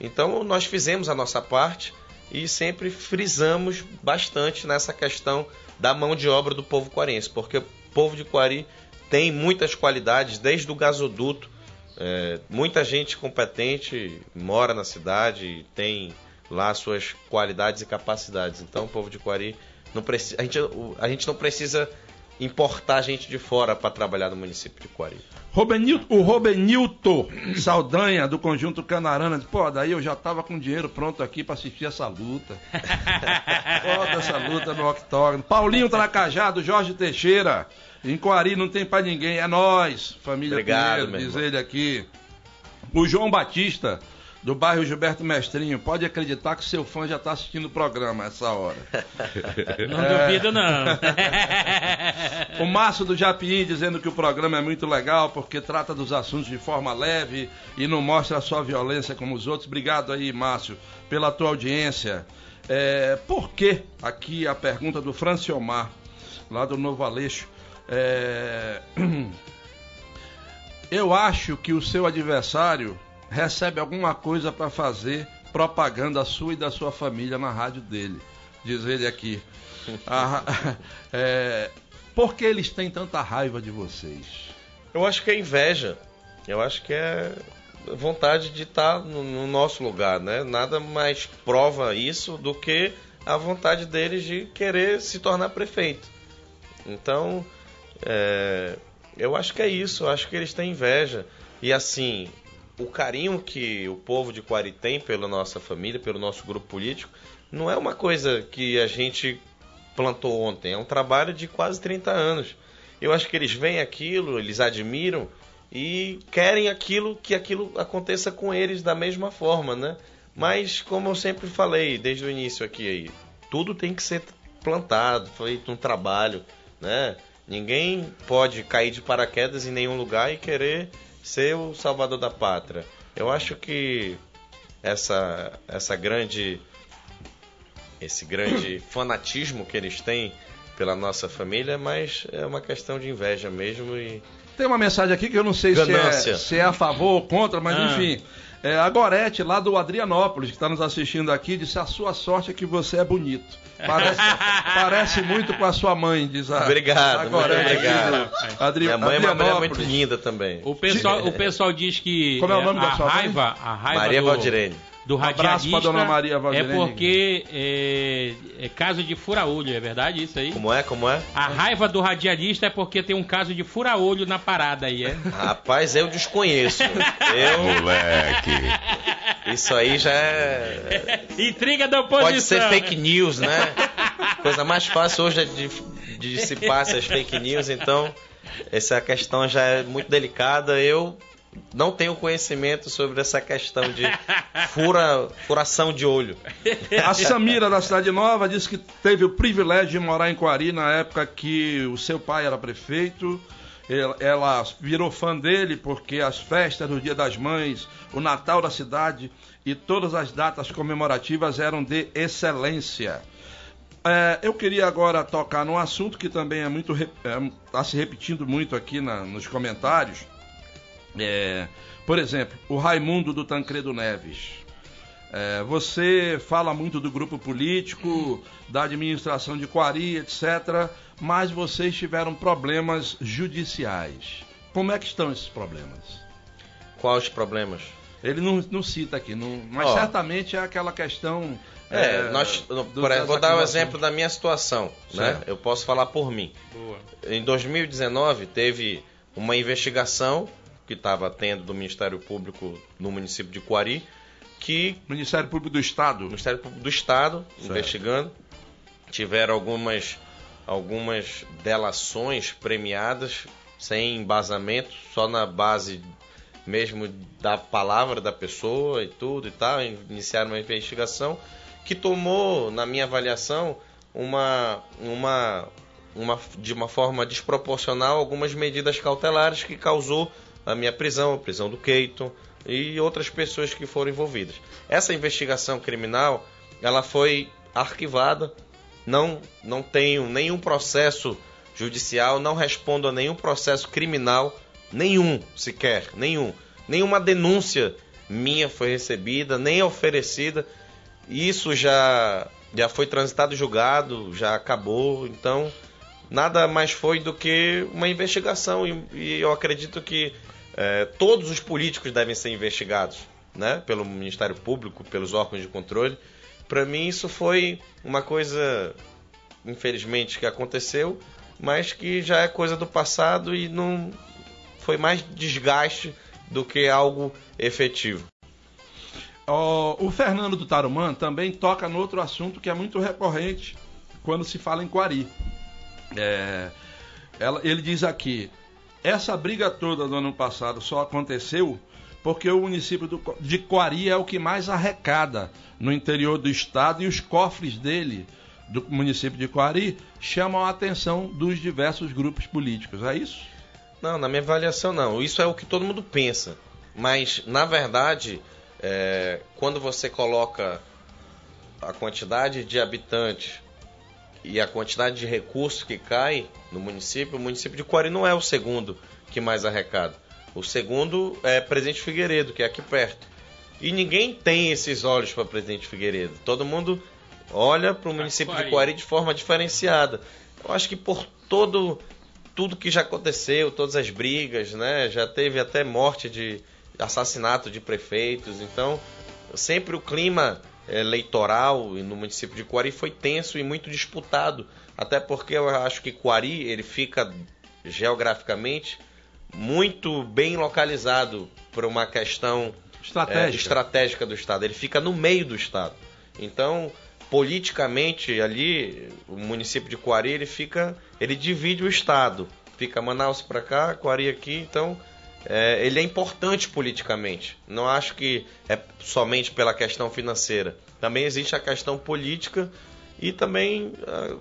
Então, nós fizemos a nossa parte e sempre frisamos bastante nessa questão da mão de obra do povo quarense, porque povo de Quari tem muitas qualidades, desde o gasoduto é, muita gente competente mora na cidade, tem lá suas qualidades e capacidades. Então, o povo de Quari não precisa, a gente, a gente não precisa importar gente de fora para trabalhar no município de Quari. o Robenilton Saldanha, do Conjunto Canarana, disse, pô, daí eu já tava com dinheiro pronto aqui para assistir essa luta. Foda essa luta no octógono. Paulinho Tracajá, do Jorge Teixeira. Em Coari não tem para ninguém, é nós, família Obrigado, Pinheiro, diz ele aqui. O João Batista, do bairro Gilberto Mestrinho, pode acreditar que seu fã já está assistindo o programa essa hora. Não é... duvido, não. o Márcio do Japim dizendo que o programa é muito legal porque trata dos assuntos de forma leve e não mostra a sua violência como os outros. Obrigado aí, Márcio, pela tua audiência. É, por que, aqui a pergunta do Franciomar, lá do Novo Aleixo, é... Eu acho que o seu adversário recebe alguma coisa para fazer propaganda sua e da sua família na rádio dele. Diz ele aqui. Ah, é... Por que eles têm tanta raiva de vocês? Eu acho que é inveja. Eu acho que é vontade de estar no, no nosso lugar, né? Nada mais prova isso do que a vontade deles de querer se tornar prefeito. Então, É, eu acho que é isso, eu acho que eles têm inveja. E assim, o carinho que o povo de Quari tem pela nossa família, pelo nosso grupo político, não é uma coisa que a gente plantou ontem, é um trabalho de quase 30 anos. Eu acho que eles veem aquilo, eles admiram e querem aquilo que aquilo aconteça com eles da mesma forma, né? Mas como eu sempre falei desde o início aqui aí, tudo tem que ser plantado, feito um trabalho, né? Ninguém pode cair de paraquedas em nenhum lugar e querer ser o salvador da pátria. Eu acho que essa essa grande esse grande fanatismo que eles têm pela nossa família, mas é uma questão de inveja mesmo e Tem uma mensagem aqui que eu não sei se é, se é a favor ou contra, mas Ah. enfim. É, a Gorete, lá do Adrianópolis, que está nos assistindo aqui, disse: A sua sorte é que você é bonito. Parece, parece muito com a sua mãe, diz a. Obrigado, a Gorete obrigado. do Adri, minha mãe é uma mulher muito linda também. O pessoal, o pessoal diz que Como é o nome a da sua mãe? raiva, a raiva Maria do, Valdirene. Do Abraço radialista pra dona Maria é Valdirene. porque é, é caso de fura-olho, é verdade isso aí? Como é? Como é? A raiva do radialista é porque tem um caso de fura-olho na parada aí, é? Rapaz, eu desconheço. Eu, Moleque. isso aí já é. Intriga da oposição. Pode ser fake news, né? Coisa mais fácil hoje é de, de dissipar essas fake news, então essa questão já é muito delicada. Eu não tenho conhecimento sobre essa questão de fura, furação de olho. A Samira da Cidade Nova disse que teve o privilégio de morar em Coari na época que o seu pai era prefeito. Ela- virou fã dele porque as festas do Dia das Mães, o Natal da cidade e todas as datas comemorativas eram de excelência. É, eu queria agora tocar num assunto que também é muito está se repetindo muito aqui na- nos comentários. É, por exemplo, o Raimundo do Tancredo Neves. É, você fala muito do grupo político, da administração de Quari, etc. Mas vocês tiveram problemas judiciais. Como é que estão esses problemas? Quais os problemas? Ele não, não cita aqui, não- mas Ó. certamente é aquela questão. É, nós, do- por exemplo, vou dar um exemplo da minha situação, né? Eu posso falar por mim. Boa. Em 2019 teve uma investigação que estava tendo do Ministério Público no município de Coari, que Ministério Público do Estado. Ministério Público do Estado Certo. investigando tiveram algumas algumas delações premiadas sem embasamento, só na base mesmo da palavra da pessoa e tudo e tal, iniciaram uma investigação que tomou, na minha avaliação, uma uma uma de uma forma desproporcional algumas medidas cautelares que causou a minha prisão, a prisão do Keiton e outras pessoas que foram envolvidas. Essa investigação criminal, ela foi arquivada, não não tenho nenhum processo judicial, não respondo a nenhum processo criminal, nenhum sequer, nenhum. Nenhuma denúncia minha foi recebida, nem oferecida. Isso já já foi transitado julgado, já acabou, então nada mais foi do que uma investigação e, e eu acredito que eh, todos os políticos devem ser investigados, né, pelo Ministério Público, pelos órgãos de controle. Para mim isso foi uma coisa, infelizmente, que aconteceu, mas que já é coisa do passado e não foi mais desgaste do que algo efetivo. O Fernando do Tarumã também toca no outro assunto que é muito recorrente quando se fala em Quari. É, ela- ele diz aqui: essa briga toda do ano passado só aconteceu porque o município do- de Quari é o que mais arrecada no interior do estado e os cofres dele, do município de Quari, chamam a atenção dos diversos grupos políticos. É isso? Não, na minha avaliação não. Isso é o que todo mundo pensa. Mas, na verdade, é, quando você coloca a quantidade de habitantes e a quantidade de recursos que cai no município, o município de Coari não é o segundo que mais arrecada. O segundo é Presidente Figueiredo, que é aqui perto. E ninguém tem esses olhos para Presidente Figueiredo. Todo mundo olha para o município de Coari. Coari de forma diferenciada. Eu acho que por todo tudo que já aconteceu, todas as brigas, né? Já teve até morte de assassinato de prefeitos. Então, sempre o clima eleitoral no município de Coari foi tenso e muito disputado. Até porque eu acho que Coari, ele fica geograficamente muito bem localizado para uma questão Estratégica. é, estratégica do Estado. Ele fica no meio do Estado. Então, politicamente, ali, o município de Coari, ele fica. ele divide o Estado. Fica Manaus para cá, Coari aqui, então. É, ele é importante politicamente. Não acho que é somente pela questão financeira. Também existe a questão política e também ah,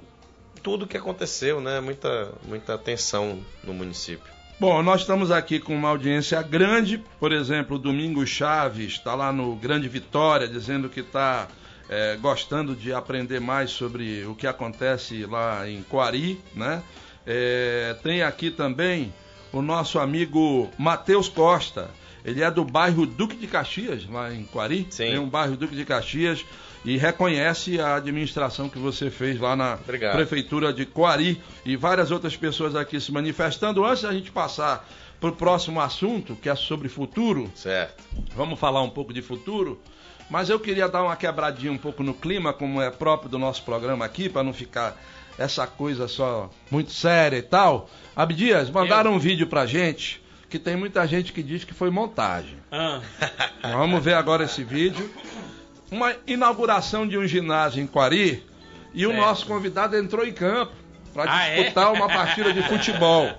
tudo que aconteceu, né? Muita, muita tensão no município. Bom, nós estamos aqui com uma audiência grande. Por exemplo, o Domingos Chaves está lá no Grande Vitória dizendo que está é, gostando de aprender mais sobre o que acontece lá em Coari, né? É, tem aqui também o nosso amigo Matheus Costa. Ele é do bairro Duque de Caxias, lá em Coari. Sim. Tem um bairro Duque de Caxias e reconhece a administração que você fez lá na Obrigado. Prefeitura de Coari e várias outras pessoas aqui se manifestando. Antes da gente passar para o próximo assunto, que é sobre futuro, Certo. vamos falar um pouco de futuro, mas eu queria dar uma quebradinha um pouco no clima, como é próprio do nosso programa aqui, para não ficar essa coisa só muito séria e tal. Abdias, mandaram um vídeo pra gente que tem muita gente que diz que foi montagem. Ah, Vamos ver agora esse vídeo. Uma inauguração de um ginásio em Quari e o É. nosso convidado entrou em campo para Ah, é? disputar uma partida de futebol.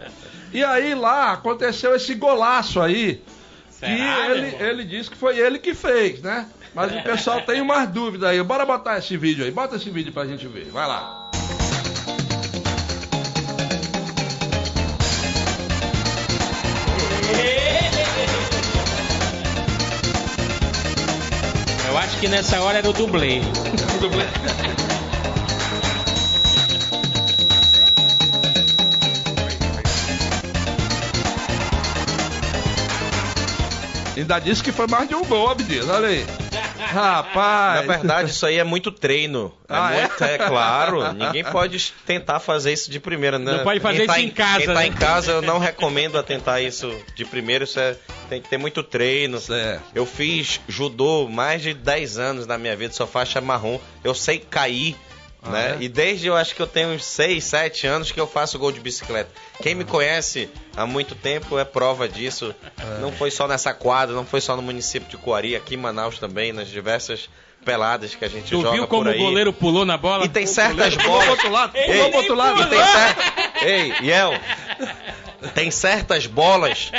E aí lá aconteceu esse golaço aí. Será, e ele, ele disse que foi ele que fez, né? Mas o pessoal tem umas dúvidas aí. Bora botar esse vídeo aí. Bota esse vídeo pra gente ver. Vai lá. Acho que nessa hora era o dublê. Ainda disse que foi mais de um gol, Abdias. Olha aí. Rapaz. Na verdade, isso aí é muito treino. É, Ah, é? muito, é? claro. Ninguém pode tentar fazer isso de primeira, né? Não pode fazer Quem tá isso em casa, Quem tá né? em casa, eu não recomendo a tentar isso de primeira. Isso é, tem que ter muito treino. Certo. Eu fiz judô mais de 10 anos na minha vida, sou faixa marrom. Eu sei cair. Ah, né? é? E desde eu acho que eu tenho uns 6, 7 anos que eu faço gol de bicicleta. Quem me conhece há muito tempo é prova disso. É. Não foi só nessa quadra, não foi só no município de Coari, aqui em Manaus também, nas diversas peladas que a gente Tu joga viu como por o goleiro pulou na bola? E tem certas goleiro- Pulou pro bolas. outro lado. Ei, Pulou pro outro lado. E tem cer... Ei, Yel, tem certas bolas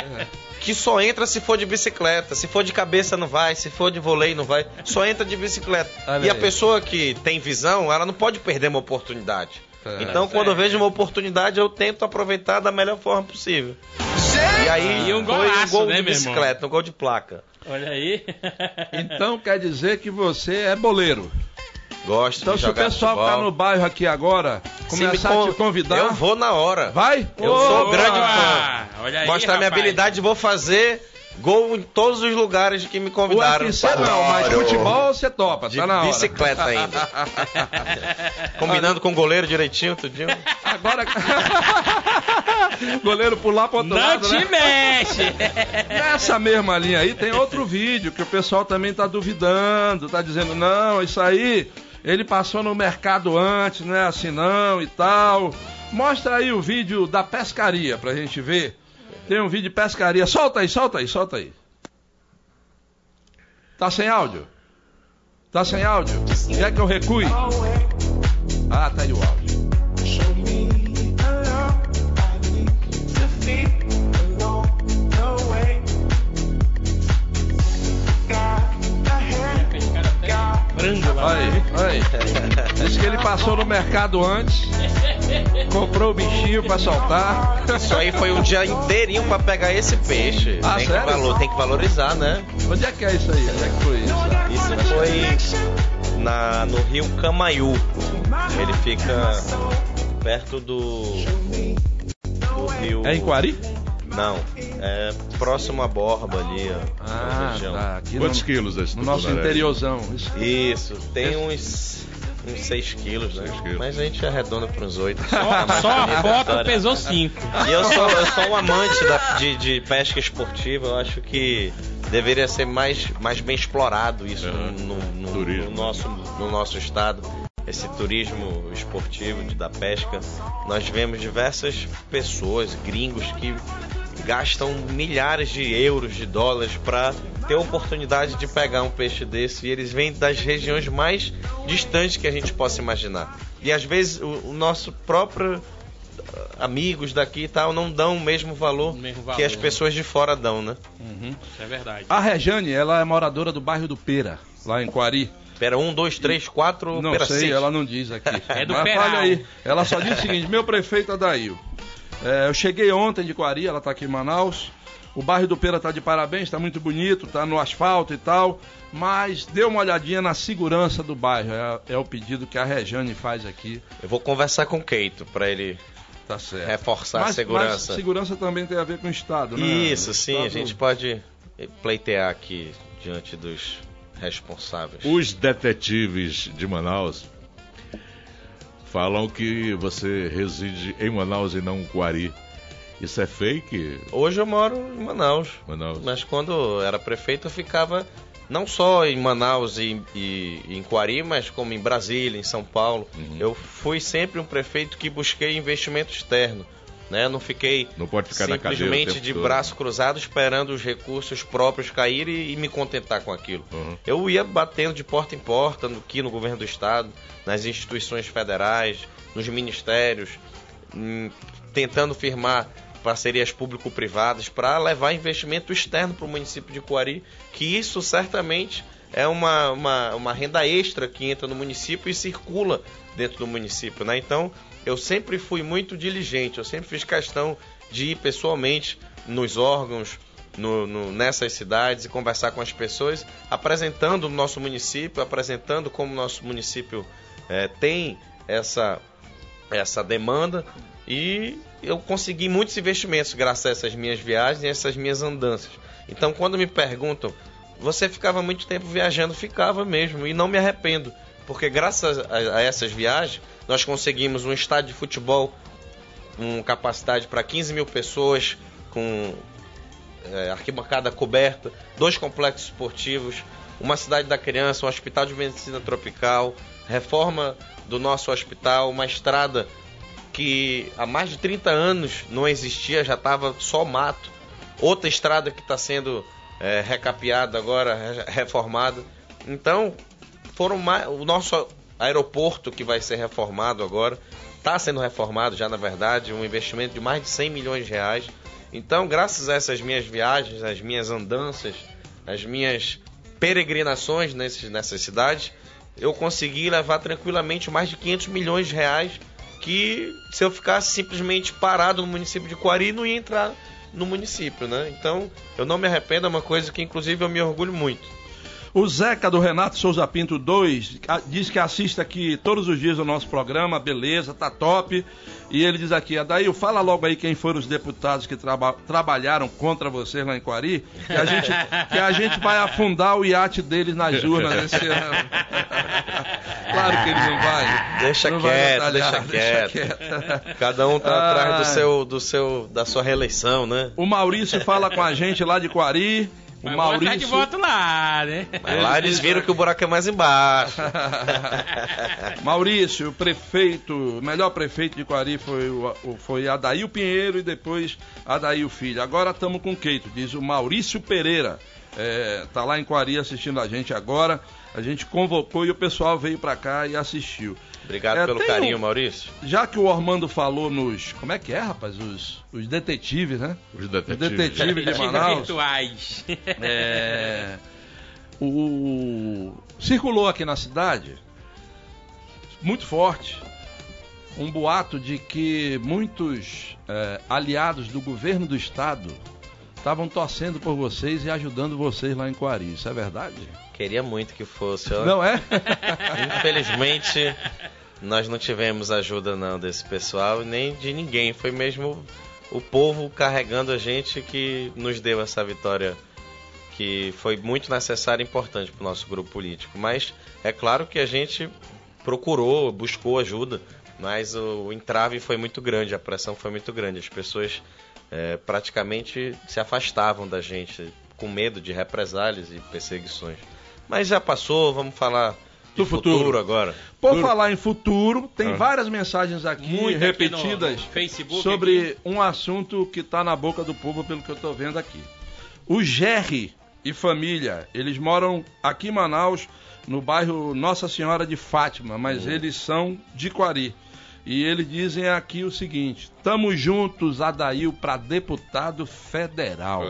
que só entra se for de bicicleta. Se for de cabeça não vai, se for de vôlei não vai. Só entra de bicicleta. Olha e a pessoa que tem visão, ela não pode perder uma oportunidade. É. então, quando eu vejo uma oportunidade, eu tento aproveitar da melhor forma possível. E aí, E um foi um golaço, gol né, de bicicleta, um gol de placa. Olha aí. Então quer dizer que você é boleiro. Gosto Então de se o pessoal tá futebol. no bairro aqui agora começar con- a te convidar, Eu vou na hora. vai? Eu sou Ô, grande fã. Olha aí, Mostrar minha habilidade, vou fazer gol em todos os lugares que me convidaram. UFC não, mas futebol você topa, De tá na hora. bicicleta ainda. Combinando com o goleiro direitinho, tudinho. Agora. Goleiro pular pro outro Não lado, te né? mexe. Nessa mesma linha aí tem outro vídeo que o pessoal também tá duvidando, tá dizendo, não, isso aí, ele passou no mercado antes, não é assim não e tal. Mostra aí o vídeo da pescaria pra gente ver. Tem um vídeo de pescaria. Solta aí, solta aí, solta aí. Tá sem áudio? Tá sem áudio? Quer que eu recue? Ah, tá aí o áudio. Olha aí, olha aí. Disse que ele passou no mercado antes, comprou o bichinho pra soltar. Isso aí foi um dia inteirinho pra pegar esse peixe. Ah, tem, que valor, tem que valorizar, né? Onde é que é isso aí? Onde é que foi isso? Isso foi na, no rio Camaiú. Ele fica perto do, do rio. É em Quari? Não, é próximo à Borba ali, ó. Ah, região. tá. Quantos no, quilos esse no nosso interiorzão. Isso. Isso, tem uns, uns 6 quilos, né? Seis quilos. Mas a gente arredonda para uns 8. Só, só a foto pesou 5. E eu sou, eu sou um amante da- de, de pesca esportiva, eu acho que deveria ser mais, mais bem explorado isso Uhum. no, no- Turismo. no nosso, no nosso estado. esse turismo esportivo de, da pesca, nós vemos diversas pessoas, gringos, que gastam milhares de euros, de dólares para ter a oportunidade de pegar um peixe desse e eles vêm das regiões mais distantes que a gente possa imaginar. E às vezes o, o nosso próprio amigos daqui e tal não dão o mesmo valor, O mesmo valor, que as pessoas de fora dão, né? Isso é verdade. A Rejane, ela é moradora do bairro do Pera, lá em Quari. Pera, um, dois, três, quatro, Não pera, sei, seis. ela não diz aqui. É do Mas Peral. fala aí. Ela só diz o seguinte: meu prefeito Adail. É, eu cheguei ontem de Quari, ela tá aqui em Manaus. O bairro do Pera tá de parabéns, tá muito bonito, tá no asfalto e tal. Mas dê uma olhadinha na segurança do bairro. É, é o pedido que a Rejane faz aqui. Eu vou conversar com o Keito para ele Tá certo. reforçar mas, a segurança. Mas segurança também tem a ver com o Estado, né? Isso, sim, a Estado- gente pode pleitear aqui diante dos responsáveis. Os detetives de Manaus falam que você reside em Manaus e não em Quari. Isso é fake, Hoje eu moro em Manaus, Manaus? mas quando eu era prefeito eu ficava não só em Manaus e, e- e em Quari, mas como em Brasília, em São Paulo. Uhum. Eu fui sempre um prefeito que busquei investimento externo. Né? Não fiquei Não pode ficar simplesmente de todo. braço cruzado esperando os recursos próprios caírem e, e me contentar com aquilo. Uhum. Eu ia batendo de porta em porta no, aqui no governo do estado, nas instituições federais, nos ministérios, hum, tentando firmar parcerias público-privadas para levar investimento externo para o município de Coari, que isso certamente é uma, uma, uma renda extra que entra no município e circula dentro do município. Né? Então, eu sempre fui muito diligente, eu sempre fiz questão de ir pessoalmente nos órgãos, no- no- nessas cidades e conversar com as pessoas, apresentando o nosso município, apresentando como o nosso município eh, tem essa, essa demanda e eu consegui muitos investimentos graças a essas minhas viagens e essas minhas andanças. Então, quando me perguntam, você ficava muito tempo viajando? Ficava mesmo e não me arrependo, porque graças a, a essas viagens nós conseguimos um estádio de futebol com capacidade para 15 mil pessoas, com é, arquibancada coberta, dois complexos esportivos, uma cidade da criança, um hospital de medicina tropical, reforma do nosso hospital, uma estrada que há mais de 30 anos não existia, já estava só mato, outra estrada que está sendo é, recapeada agora, re- reformada. Então, foram mais, o nosso aeroporto que vai ser reformado agora, está sendo reformado já na verdade, um investimento de mais de 100 milhões de reais. Então, graças a essas minhas viagens, as minhas andanças, as minhas peregrinações nesses, nessas cidades, eu consegui levar tranquilamente mais de 500 milhões de reais que se eu ficasse simplesmente parado no município de Coari não ia entrar no município, né? Então, eu não me arrependo, é uma coisa que inclusive eu me orgulho muito. O Zeca do Renato Souza Pinto 2 a- diz que assiste aqui todos os dias o nosso programa, beleza, tá top. E ele diz aqui, Adail, fala logo aí quem foram os deputados que traba- trabalharam contra vocês lá em Quari, que a, gente, que a gente vai afundar o iate deles nas urnas esse ano. claro que eles não vai. Deixa não vai quieto, batalhar, deixa quieto. Cada um tá Ai. atrás do seu, do seu, da sua reeleição, né? O Maurício fala com a gente lá de Quari. O Mas vou atrás de Maurício. volta lá, né? Mas lá eles viram que o buraco é mais embaixo. Maurício, o prefeito, o melhor prefeito de Quari foi, o, o- foi Adail Pinheiro e depois Adail Filho. Agora estamos com o Keito, diz o Maurício Pereira. É, tá lá em Quari assistindo a gente agora. A gente convocou e o pessoal veio pra cá e assistiu. Obrigado É, pelo carinho, um- Maurício. Já que o Armando falou nos. Como é que é, rapaz? Os, os detetives, né? Os Os detetives. detetives de Detetives Manaus. virtuais. É, o, circulou aqui na cidade, muito forte, um boato de que muitos é, aliados do governo do estado estavam torcendo por vocês e ajudando vocês lá em Coari. Isso é verdade? Queria muito que fosse, ó. Não é? Infelizmente, nós não tivemos ajuda não desse pessoal, nem de ninguém. Foi mesmo o povo carregando a gente que nos deu essa vitória que foi muito necessária e importante para o nosso grupo político. Mas é claro que a gente procurou, buscou ajuda, mas o, o entrave foi muito grande, a pressão foi muito grande. As pessoas eh, praticamente se afastavam da gente com medo de represálias e perseguições. Mas já passou, vamos falar Do de futuro. agora. Por falar em futuro, tem Ah. várias mensagens aqui Muito aqui no- repetidas no Facebook sobre um assunto que está na boca do povo, pelo que eu estou vendo aqui. O Gerry e família, eles moram aqui em Manaus, no bairro Nossa Senhora de Fátima, mas Hum. eles são de Quari. E eles dizem aqui o seguinte: Tamo juntos, Adail, para deputado federal.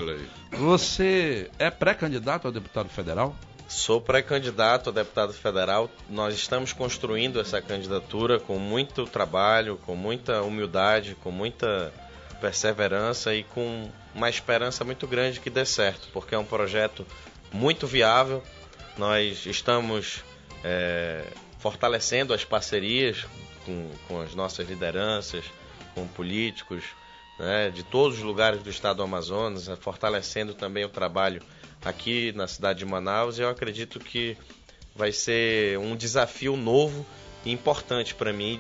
Você é pré-candidato a deputado federal? Sou pré-candidato a deputado federal. Nós estamos construindo essa candidatura com muito trabalho, com muita humildade, com muita perseverança e com uma esperança muito grande que dê certo, porque é um projeto muito viável. Nós estamos é, fortalecendo as parcerias com, com as nossas lideranças, com políticos né, de todos os lugares do estado do Amazonas, eh, fortalecendo também o trabalho aqui na cidade de Manaus. E eu acredito que vai ser um desafio novo e importante para mim.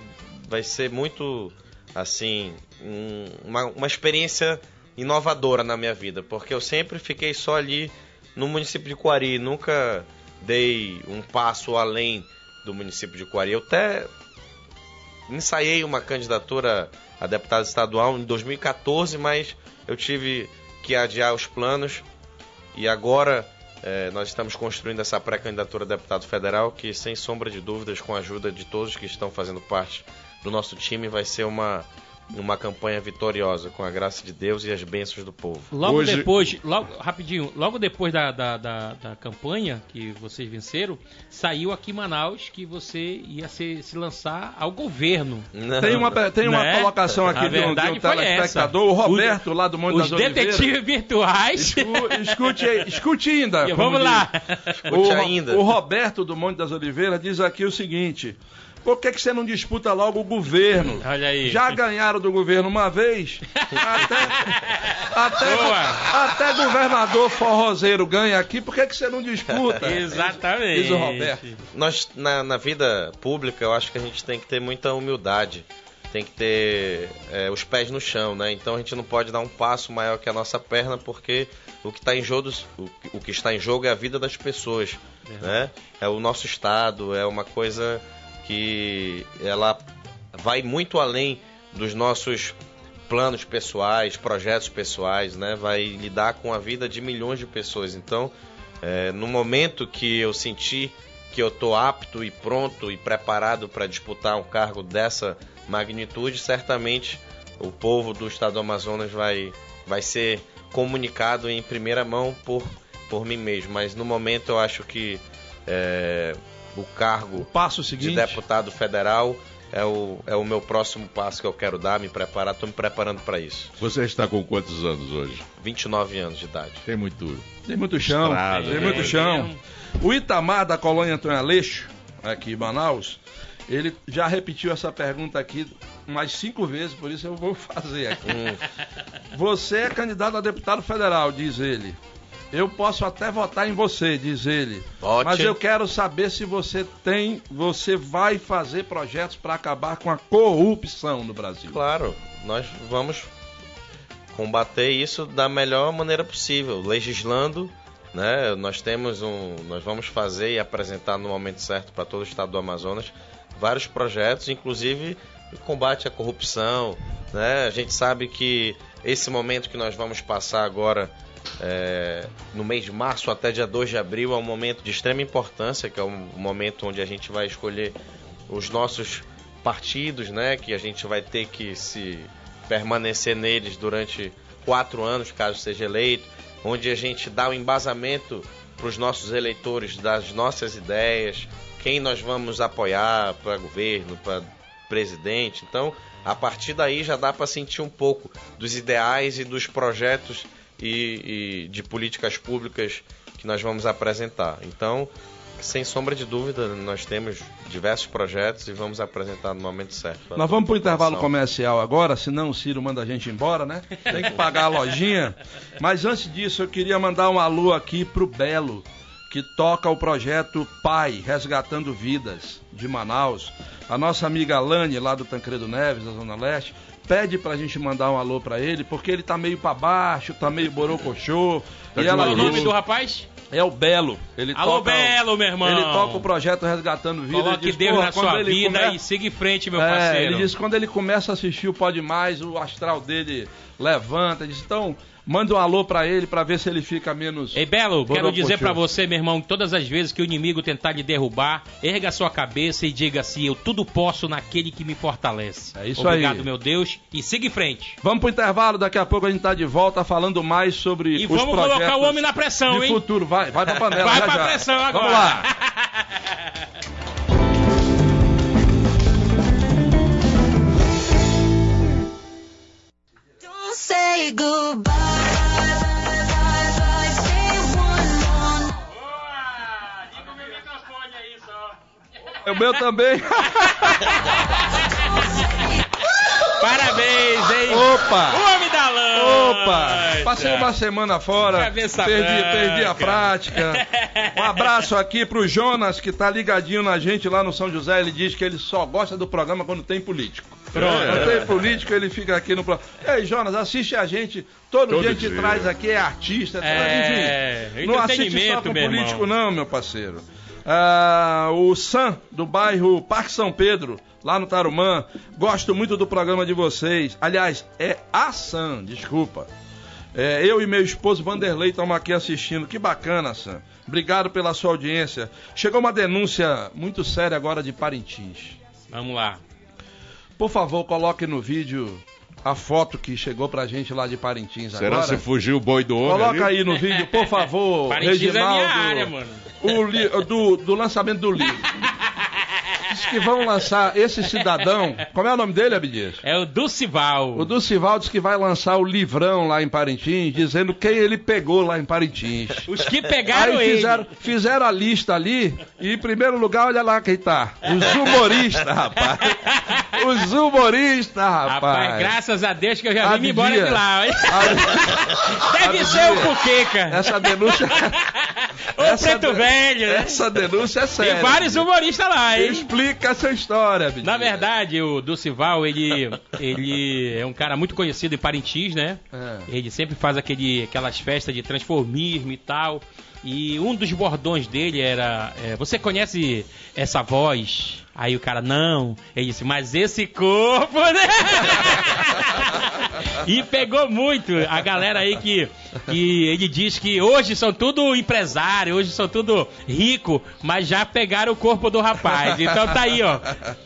Vai ser muito, assim, um- uma, uma experiência inovadora na minha vida, porque eu sempre fiquei só ali no município de Coari, nunca dei um passo além do município de Coari. Eu até ensaiei uma candidatura a deputado estadual em 2014, mas eu tive que adiar os planos. E agora eh, nós estamos construindo essa pré-candidatura a deputado federal que, sem sombra de dúvidas, com a ajuda de todos que estão fazendo parte do nosso time, vai ser uma, uma campanha vitoriosa, com a graça de Deus e as bênçãos do povo. Logo Hoje- depois, logo, rapidinho, logo depois da, da, da, da campanha que vocês venceram, saiu aqui em Manaus que você ia se, se lançar ao governo. Não, Tem uma, tem uma Né? colocação aqui A de um, de verdade um telespectador, essa. o Roberto, lá do Monte Os das Oliveiras. detetives virtuais. Escu- Escute, aí- escute ainda. Vamos lá. Escute o, ainda. o Roberto do Monte das Oliveiras diz aqui o seguinte: por que, que você não disputa logo o governo? Olha aí. Já ganharam do governo uma vez, até, até, até governador forrozeiro ganha aqui, por que, que você não disputa? Exatamente. Diz o Roberto. nós na, na vida pública eu acho que a gente tem que ter muita humildade tem que ter é, os pés no chão né então a gente não pode dar um passo maior que a nossa perna porque o que está em jogo o, que- o que está em jogo é a vida das pessoas né é o nosso estado é uma coisa que ela vai muito além dos nossos planos pessoais projetos pessoais né vai lidar com a vida de milhões de pessoas então é, no momento que eu senti que eu estou apto e pronto e preparado para disputar um cargo dessa magnitude, certamente o povo do estado do Amazonas vai, vai ser comunicado em primeira mão por, por mim mesmo. Mas no momento eu acho que é, o cargo Passo de seguinte. deputado federal é o, é o meu próximo passo que eu quero dar, me preparar. Estou me preparando para isso. Você está com quantos anos hoje? 29 anos de idade. Tem muito. Tem muito chão, Estrada, tem né? muito chão. O Itamar da colônia Antônio Aleixo, aqui em Manaus, ele já repetiu essa pergunta aqui umas cinco vezes, por isso eu vou fazer aqui. Você é candidato a deputado federal, diz ele. Eu posso até votar em você, diz ele. Vote. Mas eu quero saber se você tem, você vai fazer projetos para acabar com a corrupção no Brasil. Claro, nós vamos combater isso da melhor maneira possível, legislando, né? Nós temos um, nós vamos fazer e apresentar no momento certo para todo o estado do Amazonas vários projetos, inclusive o combate à corrupção, né? A gente sabe que esse momento que nós vamos passar agora é, no mês de março até dia 2 de abril é um momento de extrema importância, que é um momento onde a gente vai escolher os nossos partidos, né? Que a gente vai ter que se permanecer neles durante quatro anos, caso seja eleito, onde a gente dá o embasamento para os nossos eleitores das nossas ideias, quem nós vamos apoiar para governo, para presidente. Então, a partir daí já dá para sentir um pouco dos ideais e dos projetos e, e de políticas públicas que nós vamos apresentar. Então, sem sombra de dúvida, nós temos diversos projetos e vamos apresentar no momento certo. Nós vamos para o intervalo comercial agora, senão o Ciro manda a gente embora, né? Tem que pagar a lojinha. Mas antes disso, eu queria mandar um alô aqui pro Belo, que toca o projeto Pai, Resgatando Vidas, de Manaus, a nossa amiga Lani, lá do Tancredo Neves, da Zona Leste, pede pra gente mandar um alô pra ele, porque ele tá meio pra baixo, tá meio borocochô. Tá e ela o nome do rapaz? é o Belo. Ele Alô, toca, Belo, meu irmão. Ele toca o projeto Resgatando Vida. Coloque ele diz, Deus "Porra, na sua ele vida come- e siga em frente, meu É, parceiro. ele disse que quando ele começa a assistir o Pode Mais, o astral dele levanta. Ele diz, então, manda um alô pra ele pra ver se ele fica menos. Ei, Belo, quero dizer pra você, meu irmão, que todas as vezes que o inimigo tentar lhe derrubar, erga sua cabeça e diga assim: Eu tudo posso naquele que me fortalece. É isso Obrigado, aí. meu Deus, e siga em frente. Vamos pro intervalo, daqui a pouco a gente tá de volta falando mais sobre E os vamos projetos colocar o homem na pressão, de hein? futuro. Vai, vai pra panela. Vai já, pra já. pressão agora. Vamos lá. say goodbye. Say one more. O meu também. Parabéns, hein? Opa! O homem da lã! Opa! Passei uma semana fora, Cabeça perdi, branca. perdi a prática. Um abraço aqui pro Jonas, que tá ligadinho na gente lá no São José. Ele diz que ele só gosta do programa quando tem político. Pronto. Quando tem político, ele fica aqui no programa. Ei, Jonas, assiste a gente. Todo, Todo dia a gente dia. traz aqui, é artista, É, enfim. Não assiste só com político, irmão. não, meu parceiro. Ah, o Sam, do bairro Parque São Pedro, lá no Tarumã. Gosto muito do programa de vocês. Aliás, é a Sam, desculpa. É, eu e meu esposo Vanderlei estamos aqui assistindo. Que bacana, Sam. Obrigado pela sua audiência. Chegou uma denúncia muito séria agora de Parintins. Vamos lá. Por favor, coloque no vídeo a foto que chegou pra gente lá de Parintins Será agora. que fugiu o boi do homem Coloca ali? aí no vídeo, por favor, Parintins é Reginaldo. minha área, mano. O li- do, do lançamento do livro. Diz que vão lançar esse cidadão. Como é o nome dele, Abdias? É o Dulcival. O Dulcival diz que vai lançar o livrão lá em Parintins, dizendo quem ele pegou lá em Parintins. Os que pegaram Aí ele. fizeram, fizeram a lista ali, e em primeiro lugar, olha lá quem tá. Os humoristas, rapaz. Os humoristas, rapaz. Rapaz, graças a Deus que eu já vim embora de lá. hein? Deve ser o Puqueca. Essa denúncia. Ou o Preto de- Velho, né? Essa denúncia é séria. Tem vários humoristas lá, hein? Explica essa história, Abdias. Na verdade, o Dulcival, ele, ele é um cara muito conhecido em Parintins, né? É. Ele sempre faz aquele, aquelas festas de transformismo e tal. E um dos bordões dele era: é, Você conhece essa voz? Aí o cara, não. Ele disse, mas esse corpo, né? e pegou muito a galera aí que, que ele diz que hoje são tudo empresário, hoje são tudo rico, mas já pegaram o corpo do rapaz. Então tá aí, ó.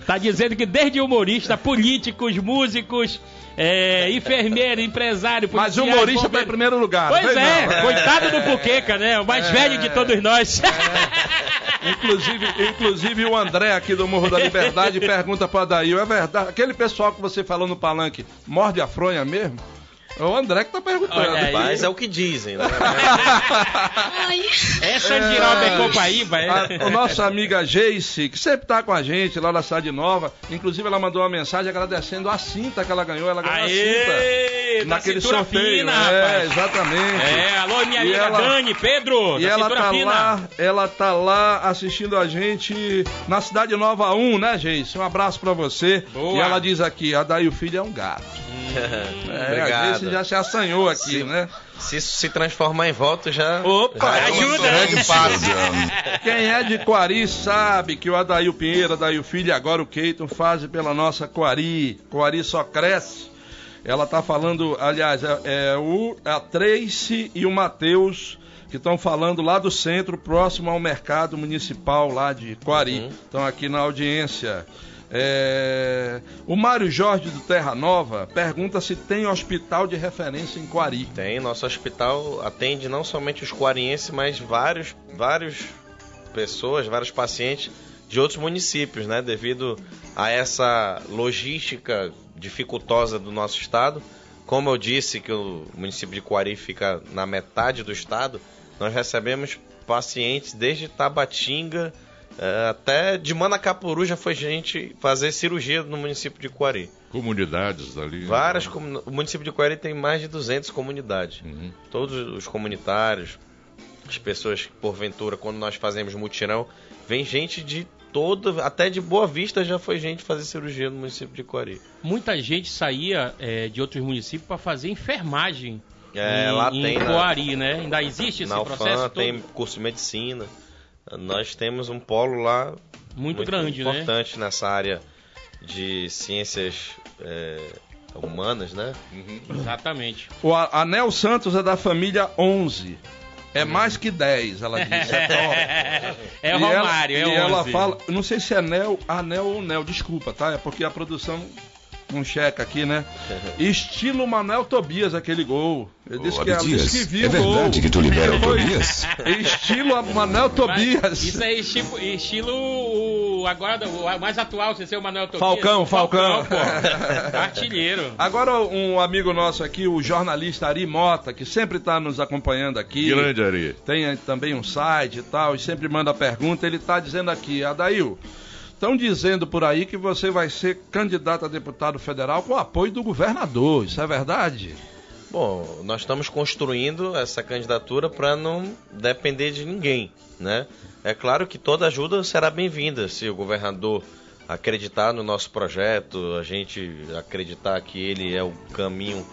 Tá dizendo que desde humorista, políticos, músicos, é, enfermeiro, empresário, Mas o humorista tá em primeiro lugar. Pois é, não. coitado do Puqueca, né? O mais velho de todos nós. Inclusive, inclusive o André aqui do Morro da Liberdade pergunta pra Daí, é verdade? Aquele pessoal que você falou no palanque morde a fronha mesmo? É o André que tá perguntando. Mas é o que dizem, né? É Giralda é Copaíba, é? A, a nossa amiga Jace, que sempre tá com a gente lá na Cidade Nova, inclusive ela mandou uma mensagem agradecendo a cinta que ela ganhou. Ela ganhou a cinta. Aê! Da naquele sorteio. fina, é, rapaz. exatamente. É, alô, minha E amiga ela- Dani, Pedro, E da ela tá fina. lá, ela tá lá assistindo a gente na Cidade Nova 1, né, Jace? Um abraço pra você. Boa. E ela diz aqui, a Daí o filho é um gato. É, a Obrigado. Jace já se assanhou aqui, Sim. né? Se isso se transformar em voto, já. Opa, já é ajuda. grande passo. Quem é de Quari sabe que o Adail Pinheiro, Adail Filho e agora o Keiton fazem pela nossa Quari. Quari só cresce. Ela tá falando, aliás, é, é o, a Tracy e o Matheus que estão falando lá do centro, próximo ao mercado municipal lá de Quari. Estão aqui na audiência. É, o Mário Jorge do Terra Nova pergunta se tem hospital de referência em Quari. Tem, nosso hospital atende não somente os quarienses, mas vários, vários pessoas, vários pacientes de outros municípios, né? Devido a essa logística dificultosa do nosso estado. Como eu disse que o município de Quari fica na metade do estado, nós recebemos pacientes desde Tabatinga até de Manacapuru já foi gente fazer cirurgia no município de Quari. Comunidades ali. Várias comuni- o município de Coelho tem mais de 200 comunidades. Uhum. Todos os comunitários, as pessoas que porventura quando nós fazemos mutirão, vem gente de toda, até de Boa Vista já foi gente fazer cirurgia no município de Coari. Muita gente saía é, de outros municípios para fazer enfermagem. É, em, lá em tem, né? Coari, né? Ainda existe esse Na processo UFAM todo? tem curso de medicina. Nós temos um polo lá Muito grande, né? importante nessa área de ciências é, humanas, né? Exatamente. O A- Anel Santos é da família 11. É mais que 10, ela diz. É, top. É o E ela- Romário, é E ela 11. fala, eu não sei se é anel, anel ou Nel, desculpa, tá? É porque a produção não checa aqui, né? Estilo Manuel Tobias, aquele gol. Ele disse que, Abdias, disse que viu é o gol. verdade que tu libera o Tobias? Estilo Manuel Tobias. Mas Isso é estilo, estilo o- agora o mais atual, sem ser o Manuel Tobias. Falcão, o Falcão. pô. Artilheiro. Agora um amigo nosso aqui, o jornalista Ari Mota, que sempre está nos acompanhando aqui. Grande Ari. Tem também um site e tal, e sempre manda pergunta. Ele está dizendo aqui, Adail, estão dizendo por aí que você vai ser candidato a deputado federal com apoio do governador. Isso é verdade? Bom, nós estamos construindo essa candidatura para não depender de ninguém, né? É claro que toda ajuda será bem-vinda se o governador acreditar no nosso projeto, a gente acreditar que ele é o caminho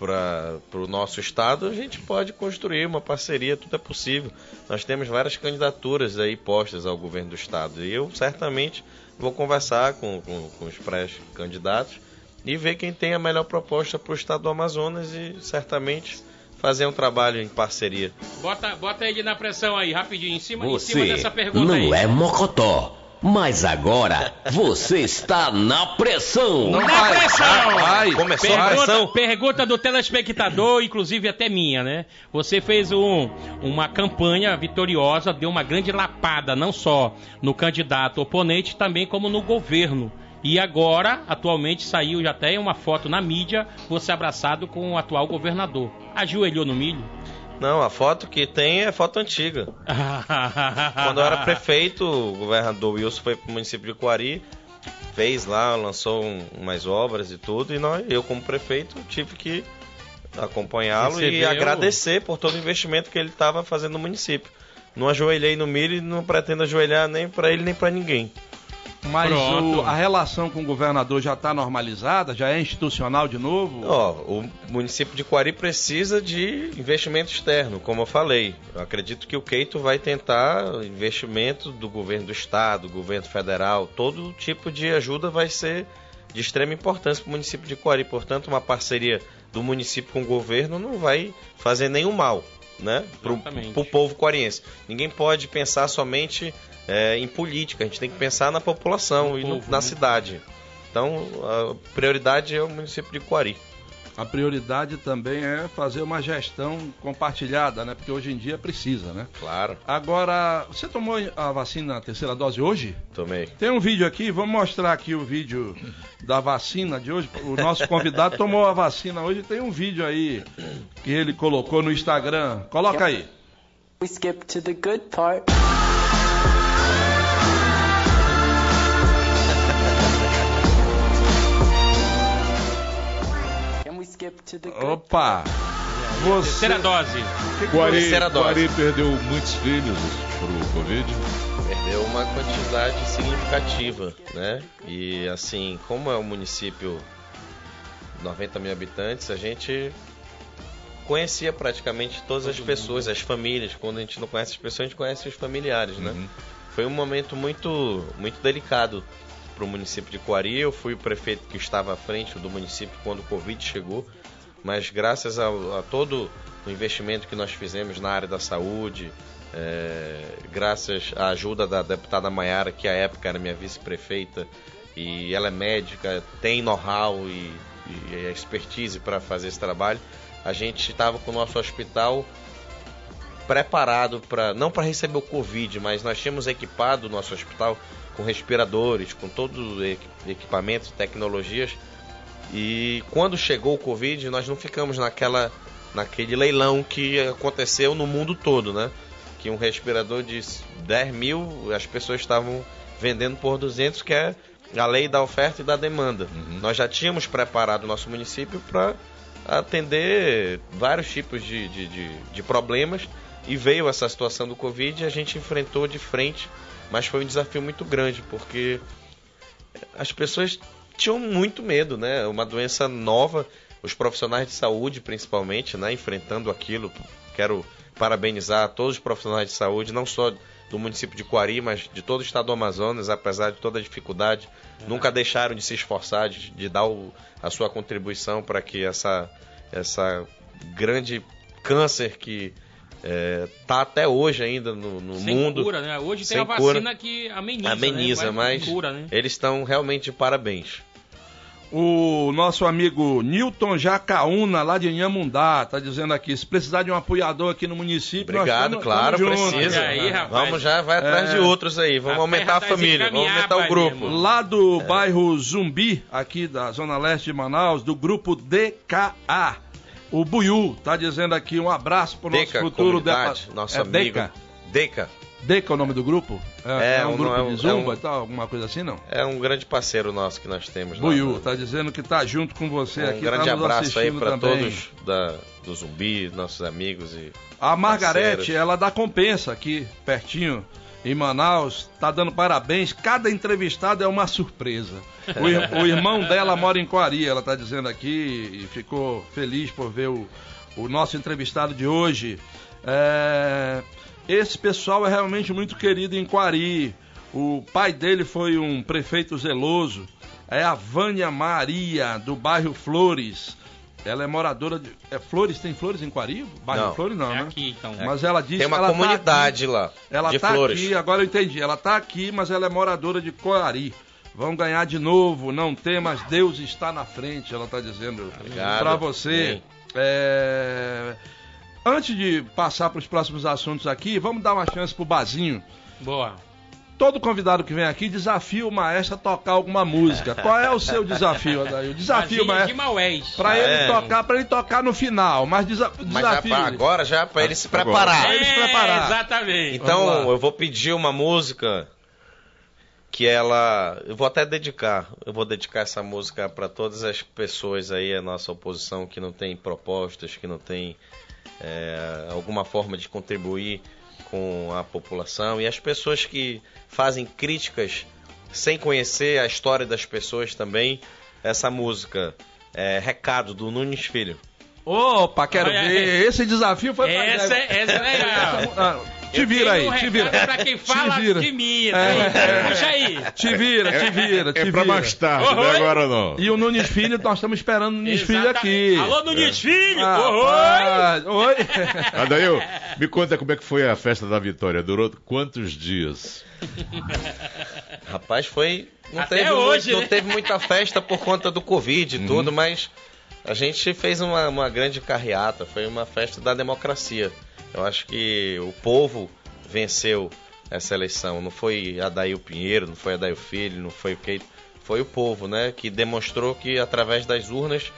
para o nosso estado, a gente pode construir uma parceria, tudo é possível. Nós temos várias candidaturas aí postas ao governo do estado e eu certamente vou conversar com, com, com os pré-candidatos e ver quem tem a melhor proposta para o estado do Amazonas e certamente fazer um trabalho em parceria. Bota, bota ele na pressão aí, rapidinho, em cima, em cima Você dessa pergunta aí. não é mocotó, mas agora você está na pressão. Não Na vai. pressão! Vai. Começou a Pergunta, pressão? pergunta do telespectador, inclusive até minha, né? Você fez um- uma campanha vitoriosa, deu uma grande lapada, não só no candidato oponente, também como no governo. E agora, atualmente, saiu já até uma foto na mídia, você abraçado com o atual governador. Ajoelhou no milho? Não, a foto que tem é foto antiga. Quando eu era prefeito, o governador Wilson foi para o município de Coari, fez lá, lançou um- umas obras e tudo, e nós, eu como prefeito tive que acompanhá-lo e agradecer por todo o investimento que ele estava fazendo no município. Não ajoelhei no milho e não pretendo ajoelhar nem para ele nem para ninguém. Mas o- a relação com o governador já está normalizada? Já é institucional de novo? Ó, o município de Coari precisa de investimento externo, como eu falei. Eu acredito que o Keito vai tentar investimento do governo do estado, do governo federal, todo tipo de ajuda vai ser de extrema importância para o município de Coari. Portanto, uma parceria do município com o governo não vai fazer nenhum mal, né, para o povo coariense. Ninguém pode pensar somente é, em política. A gente tem que pensar na população No e no- povo, na né? cidade. Então, a prioridade é o município de Coari. A prioridade também é fazer uma gestão compartilhada, né? Porque hoje em dia precisa, né? Claro, Agora, você tomou a vacina, a terceira dose hoje? tomei. Tem um vídeo aqui, vamos mostrar aqui o vídeo da vacina de hoje. O nosso convidado tomou a vacina hoje, tem um vídeo aí que ele colocou no Instagram. Coloca aí. We skip to the good part. Opa! Você... Terceira dose. Guari, terceira dose. Guari perdeu muitos filhos pro Covid. Perdeu uma quantidade significativa, né? E assim, como é um município 90 mil habitantes, a gente conhecia praticamente todas as pessoas, as famílias. Quando a gente não conhece as pessoas, a gente conhece os familiares, né? Foi um momento muito, muito delicado para o município de Coari. Eu fui o prefeito que estava à frente do município quando o Covid chegou, mas graças a, a todo o investimento que nós fizemos na área da saúde, é, graças à ajuda da deputada Maiara, que à época era minha vice-prefeita, e ela é médica, tem know-how e, e expertise para fazer esse trabalho, a gente estava com o nosso hospital preparado para não para receber o Covid, mas nós tínhamos equipado o nosso hospital com respiradores, com todos os equi- equipamentos, tecnologias. E quando chegou o Covid, nós não ficamos naquela naquele leilão que aconteceu no mundo todo, né? Que um respirador de 10 mil, as pessoas estavam vendendo por 200, que é a lei da oferta e da demanda. Nós já tínhamos preparado o nosso município para atender vários tipos de, de, de, de problemas e veio essa situação do Covid e a gente enfrentou de frente mas foi um desafio muito grande, porque as pessoas tinham muito medo, né? Uma doença nova, os profissionais de saúde, principalmente, né? Enfrentando aquilo. Quero parabenizar todos os profissionais de saúde, não só do município de Coari, mas de todo o estado do Amazonas, apesar de toda a dificuldade, nunca deixaram de se esforçar, de, de dar o- a sua contribuição para que essa, essa grande câncer que está até hoje ainda no, no Sem mundo cura, né? Hoje tem a vacina cura. que ameniza, ameniza, né? Vai- mas cura, né? eles estão realmente de parabéns. O nosso amigo Newton Jacaúna, lá de Inhamundá, tá dizendo aqui, se precisar de um apoiador aqui no município, Obrigado, tamo- claro, tamo junto. precisa. Aí, rapaz? Vamos já, vai atrás É. de outros aí. Vamos Rapaz, aumentar a tá família, vamos aumentar o grupo. Lá do bairro Zumbi, aqui da Zona Leste de Manaus, do grupo DKA. O Buiu tá dizendo aqui um abraço pro nosso Deca, futuro depa- nosso é amigo. Deca. Deca Deca é o nome do grupo? É, É, é um um- grupo é um- de zumba é um- e tal, alguma coisa assim, não? é um grande parceiro nosso que nós temos. Buiu, tá dizendo que tá junto com você Um aqui, grande tá abraço aí para todos da, do Zumbi, nossos amigos e A Margarete, ela dá compensa aqui, pertinho, em Manaus, tá dando parabéns. Cada entrevistado é uma surpresa. O, o irmão dela mora em Coari, ela tá dizendo aqui, e ficou feliz por ver o, o nosso entrevistado de hoje. É, esse pessoal é realmente muito querido em Coari. O pai dele foi um prefeito zeloso. É a Vânia Maria, do bairro Flores. Ela é moradora de. É Flores? Tem Flores em Coari? Bairro Não. Flores não, É né? aqui, então. Mas ela disse tem uma que ela comunidade lá tá aqui, ela de tá flores. aqui, agora eu entendi. Ela tá aqui, mas ela é moradora de Coari. Vão ganhar de novo, não tem, mas Deus está na frente, ela tá dizendo Obrigado. pra você. É, Antes de passar para os próximos assuntos aqui, vamos dar uma chance pro Bazinho. Boa. Todo convidado que vem aqui desafia o maestro a tocar alguma música. Qual é o seu desafio, Adair? O desafio, Vazinha de maestro. Ah, ele é. tocar, para ele tocar no final, mas desa Mas já desafio. pra ele. agora, já para ele se preparar. Pra ele se preparar. É, exatamente. Então, eu vou pedir uma música que ela. Eu vou até dedicar. Eu vou dedicar essa música para todas as pessoas aí, a nossa oposição, que não tem propostas, que não tem é, alguma forma de contribuir com a população e as pessoas que fazem críticas sem conhecer a história das pessoas também. Essa música é Recado do Nunes Filho. Opa, quero Olha ver. Esse desafio foi pra Essa, é- essa é legal. Ah, te vira aí, um te vira. Pra quem fala Te vira. de mim. É, tá? é. Puxa aí. Te vira, te vira, te É vira. pra mais tarde, não é Oi? agora não. E o Nunes Filho, nós estamos esperando o Nunes Filho aqui. Alô, Nunes Filho! Ah, Oi! ah, oi. Adail, me conta como é que foi a festa da vitória. Durou quantos dias? Rapaz, foi. Não, Até teve, hoje, não né? teve muita festa por conta do Covid e tudo, mas a gente fez uma, uma grande carreata. Foi uma festa da democracia. Eu acho que o povo venceu essa eleição. Não foi Adail Pinheiro, não foi Adail Filho, não foi o que. Foi o povo, né? Que demonstrou que através das urnas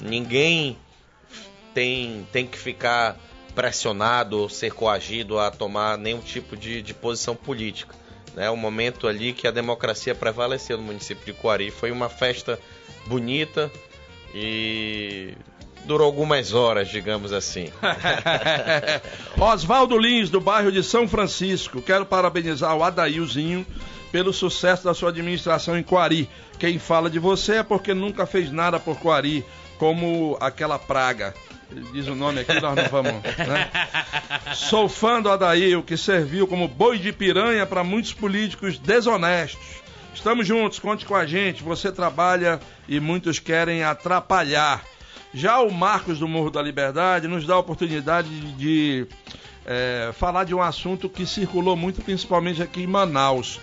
ninguém tem, tem que ficar pressionado ou ser coagido a tomar nenhum tipo de, de posição política. É um momento ali que a democracia prevaleceu no município de Coari. Foi uma festa bonita e durou algumas horas, digamos assim. Oswaldo Lins, do bairro de São Francisco. Quero parabenizar o Adailzinho pelo sucesso da sua administração em Coari. Quem fala de você é porque nunca fez nada por Coari, como aquela praga. Ele diz o nome aqui, nós não vamos. Né? Sou fã do Adail, que serviu como boi de piranha para muitos políticos desonestos. Estamos juntos, conte com a gente. Você trabalha e muitos querem atrapalhar. Já o Marcos do Morro da Liberdade nos dá a oportunidade de, eh, falar de um assunto que circulou muito, principalmente aqui em Manaus.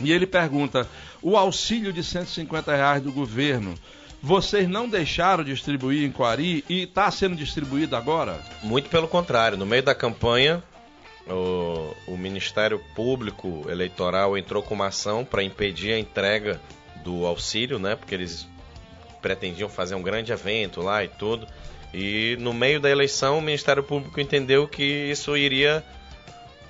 E ele pergunta: o auxílio de 150 reais do governo, vocês não deixaram distribuir em Coari e está sendo distribuído agora? Muito pelo contrário, no meio da campanha, o, o Ministério Público Eleitoral entrou com uma ação para impedir a entrega do auxílio, né? Porque eles pretendiam fazer um grande evento lá e tudo. E no meio da eleição, o Ministério Público entendeu que isso iria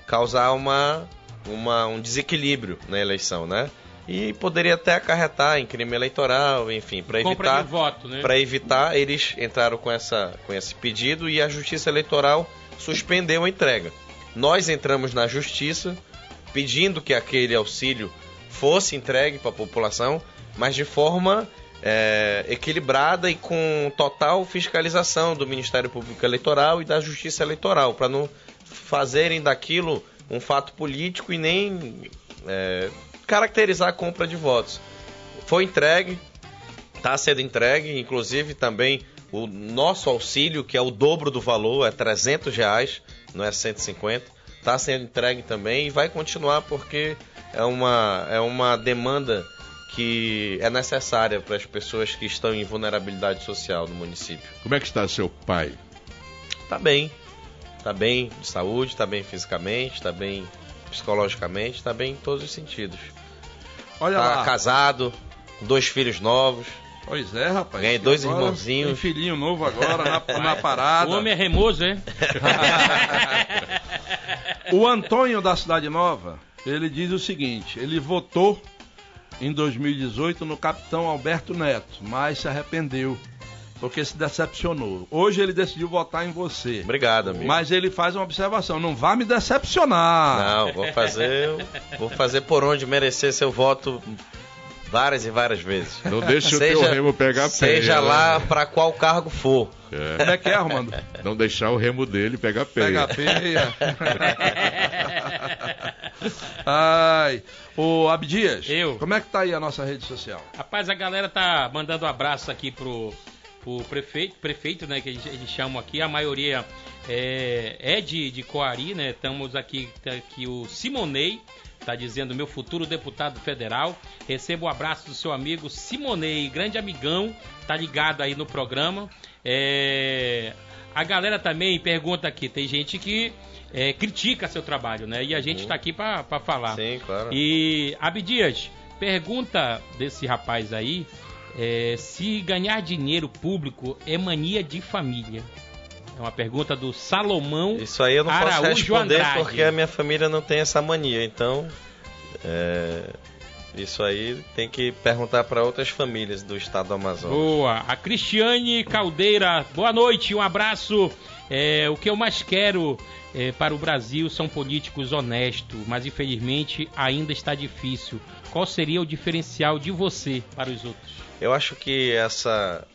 causar uma, uma, um desequilíbrio na eleição, né? E poderia até acarretar em crime eleitoral, enfim, para evitar voto, né? para evitar, eles entraram com, essa, com esse pedido e a Justiça Eleitoral suspendeu a entrega. Nós entramos na Justiça pedindo que aquele auxílio fosse entregue para a população, mas de forma é, equilibrada e com total fiscalização do Ministério Público Eleitoral e da Justiça Eleitoral, para não fazerem daquilo um fato político e nem é, caracterizar a compra de votos. Foi entregue, está sendo entregue, inclusive também o nosso auxílio, que é o dobro do valor, é 300 reais, não é 150, está sendo entregue também e vai continuar porque é uma, é uma demanda que é necessária para as pessoas que estão em vulnerabilidade social no município. Como é que está seu pai? Tá bem, tá bem de saúde, tá bem fisicamente, tá bem psicologicamente, tá bem em todos os sentidos. Olha tá lá. casado, dois filhos novos, Pois é, rapaz. Ganhei dois agora irmãozinhos. Tem filhinho novo agora na, na parada. O homem é remoso, é? O Antônio da Cidade Nova, ele diz o seguinte: ele votou em 2018 no capitão Alberto Neto, mas se arrependeu. Porque se decepcionou. Hoje ele decidiu votar em você. Obrigado, amigo. Mas ele faz uma observação: não vá me decepcionar. Não, vou fazer, vou fazer por onde merecer seu voto várias e várias vezes. Não deixe o teu remo pegar Seja peia, lá né? para qual cargo for. É. Como é que é, Armando? Não deixar o remo dele pegar peia. Pega a peia. Ai. Ô, Abdias, Eu. como é que tá aí a nossa rede social? Rapaz, a galera tá mandando um abraço aqui pro, pro prefeito, prefeito, né, que eles, eles chamam aqui, a maioria é, é de, de Coari, né, estamos aqui, tá aqui o Simonei, tá dizendo, meu futuro deputado federal, recebo o abraço do seu amigo Simonei, grande amigão, tá ligado aí no programa, é, a galera também pergunta aqui, tem gente que é, critica seu trabalho, né, e a gente tá aqui pra pra falar. Sim, claro. E Abdias, pergunta desse rapaz aí é, se ganhar dinheiro público é mania de família. É uma pergunta do Salomão Isso aí eu não posso Araújo responder Andrade. porque a minha família não tem essa mania. Então, é, isso aí tem que perguntar para outras famílias do estado do Amazonas. Boa. A Cristiane Caldeira, boa noite, um abraço. É, o que eu mais quero é, para o Brasil são políticos honestos, mas infelizmente ainda está difícil. Qual seria o diferencial de você para os outros? Eu acho que essa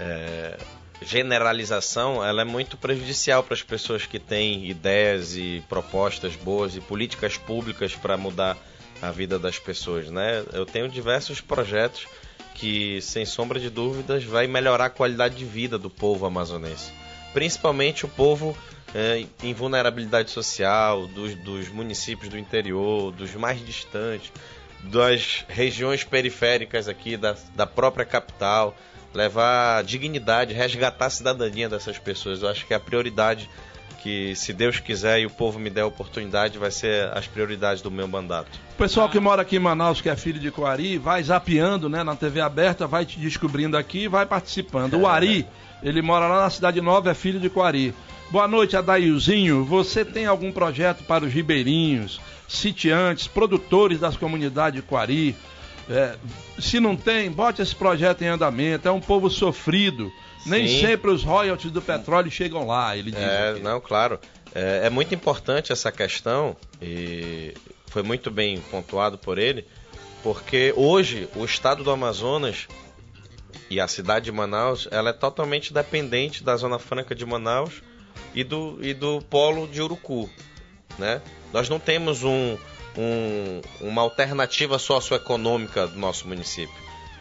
é, generalização ela é muito prejudicial para as pessoas que têm ideias e propostas boas e políticas públicas para mudar a vida das pessoas, né? Eu tenho diversos projetos que, sem sombra de dúvidas, vai melhorar a qualidade de vida do povo amazonense, principalmente o povo é, em vulnerabilidade social, dos, dos municípios do interior, dos mais distantes, das regiões periféricas aqui da, da própria capital, levar dignidade, resgatar a cidadania dessas pessoas. Eu acho que é a prioridade que, se Deus quiser e o povo me der a oportunidade, vai ser as prioridades do meu mandato. O pessoal que mora aqui em Manaus, que é filho de Coari, vai zapeando, né, na TV aberta, vai te descobrindo aqui e vai participando. O Ari, ele mora lá na Cidade Nova, é filho de Coari. Boa noite, Adailzinho. Você tem algum projeto para os ribeirinhos, sitiantes, produtores das comunidades de Coari? É, se não tem, bote esse projeto em andamento. É um povo sofrido. Nem Sim. sempre os royalties do petróleo chegam lá, ele diz. É, aqui. não, claro. É, é muito importante essa questão e foi muito bem pontuado por ele, porque hoje o estado do Amazonas e a cidade de Manaus, ela é totalmente dependente da Zona Franca de Manaus e do, e do polo de Urucu, né? Nós não temos um, um- uma alternativa socioeconômica do nosso município.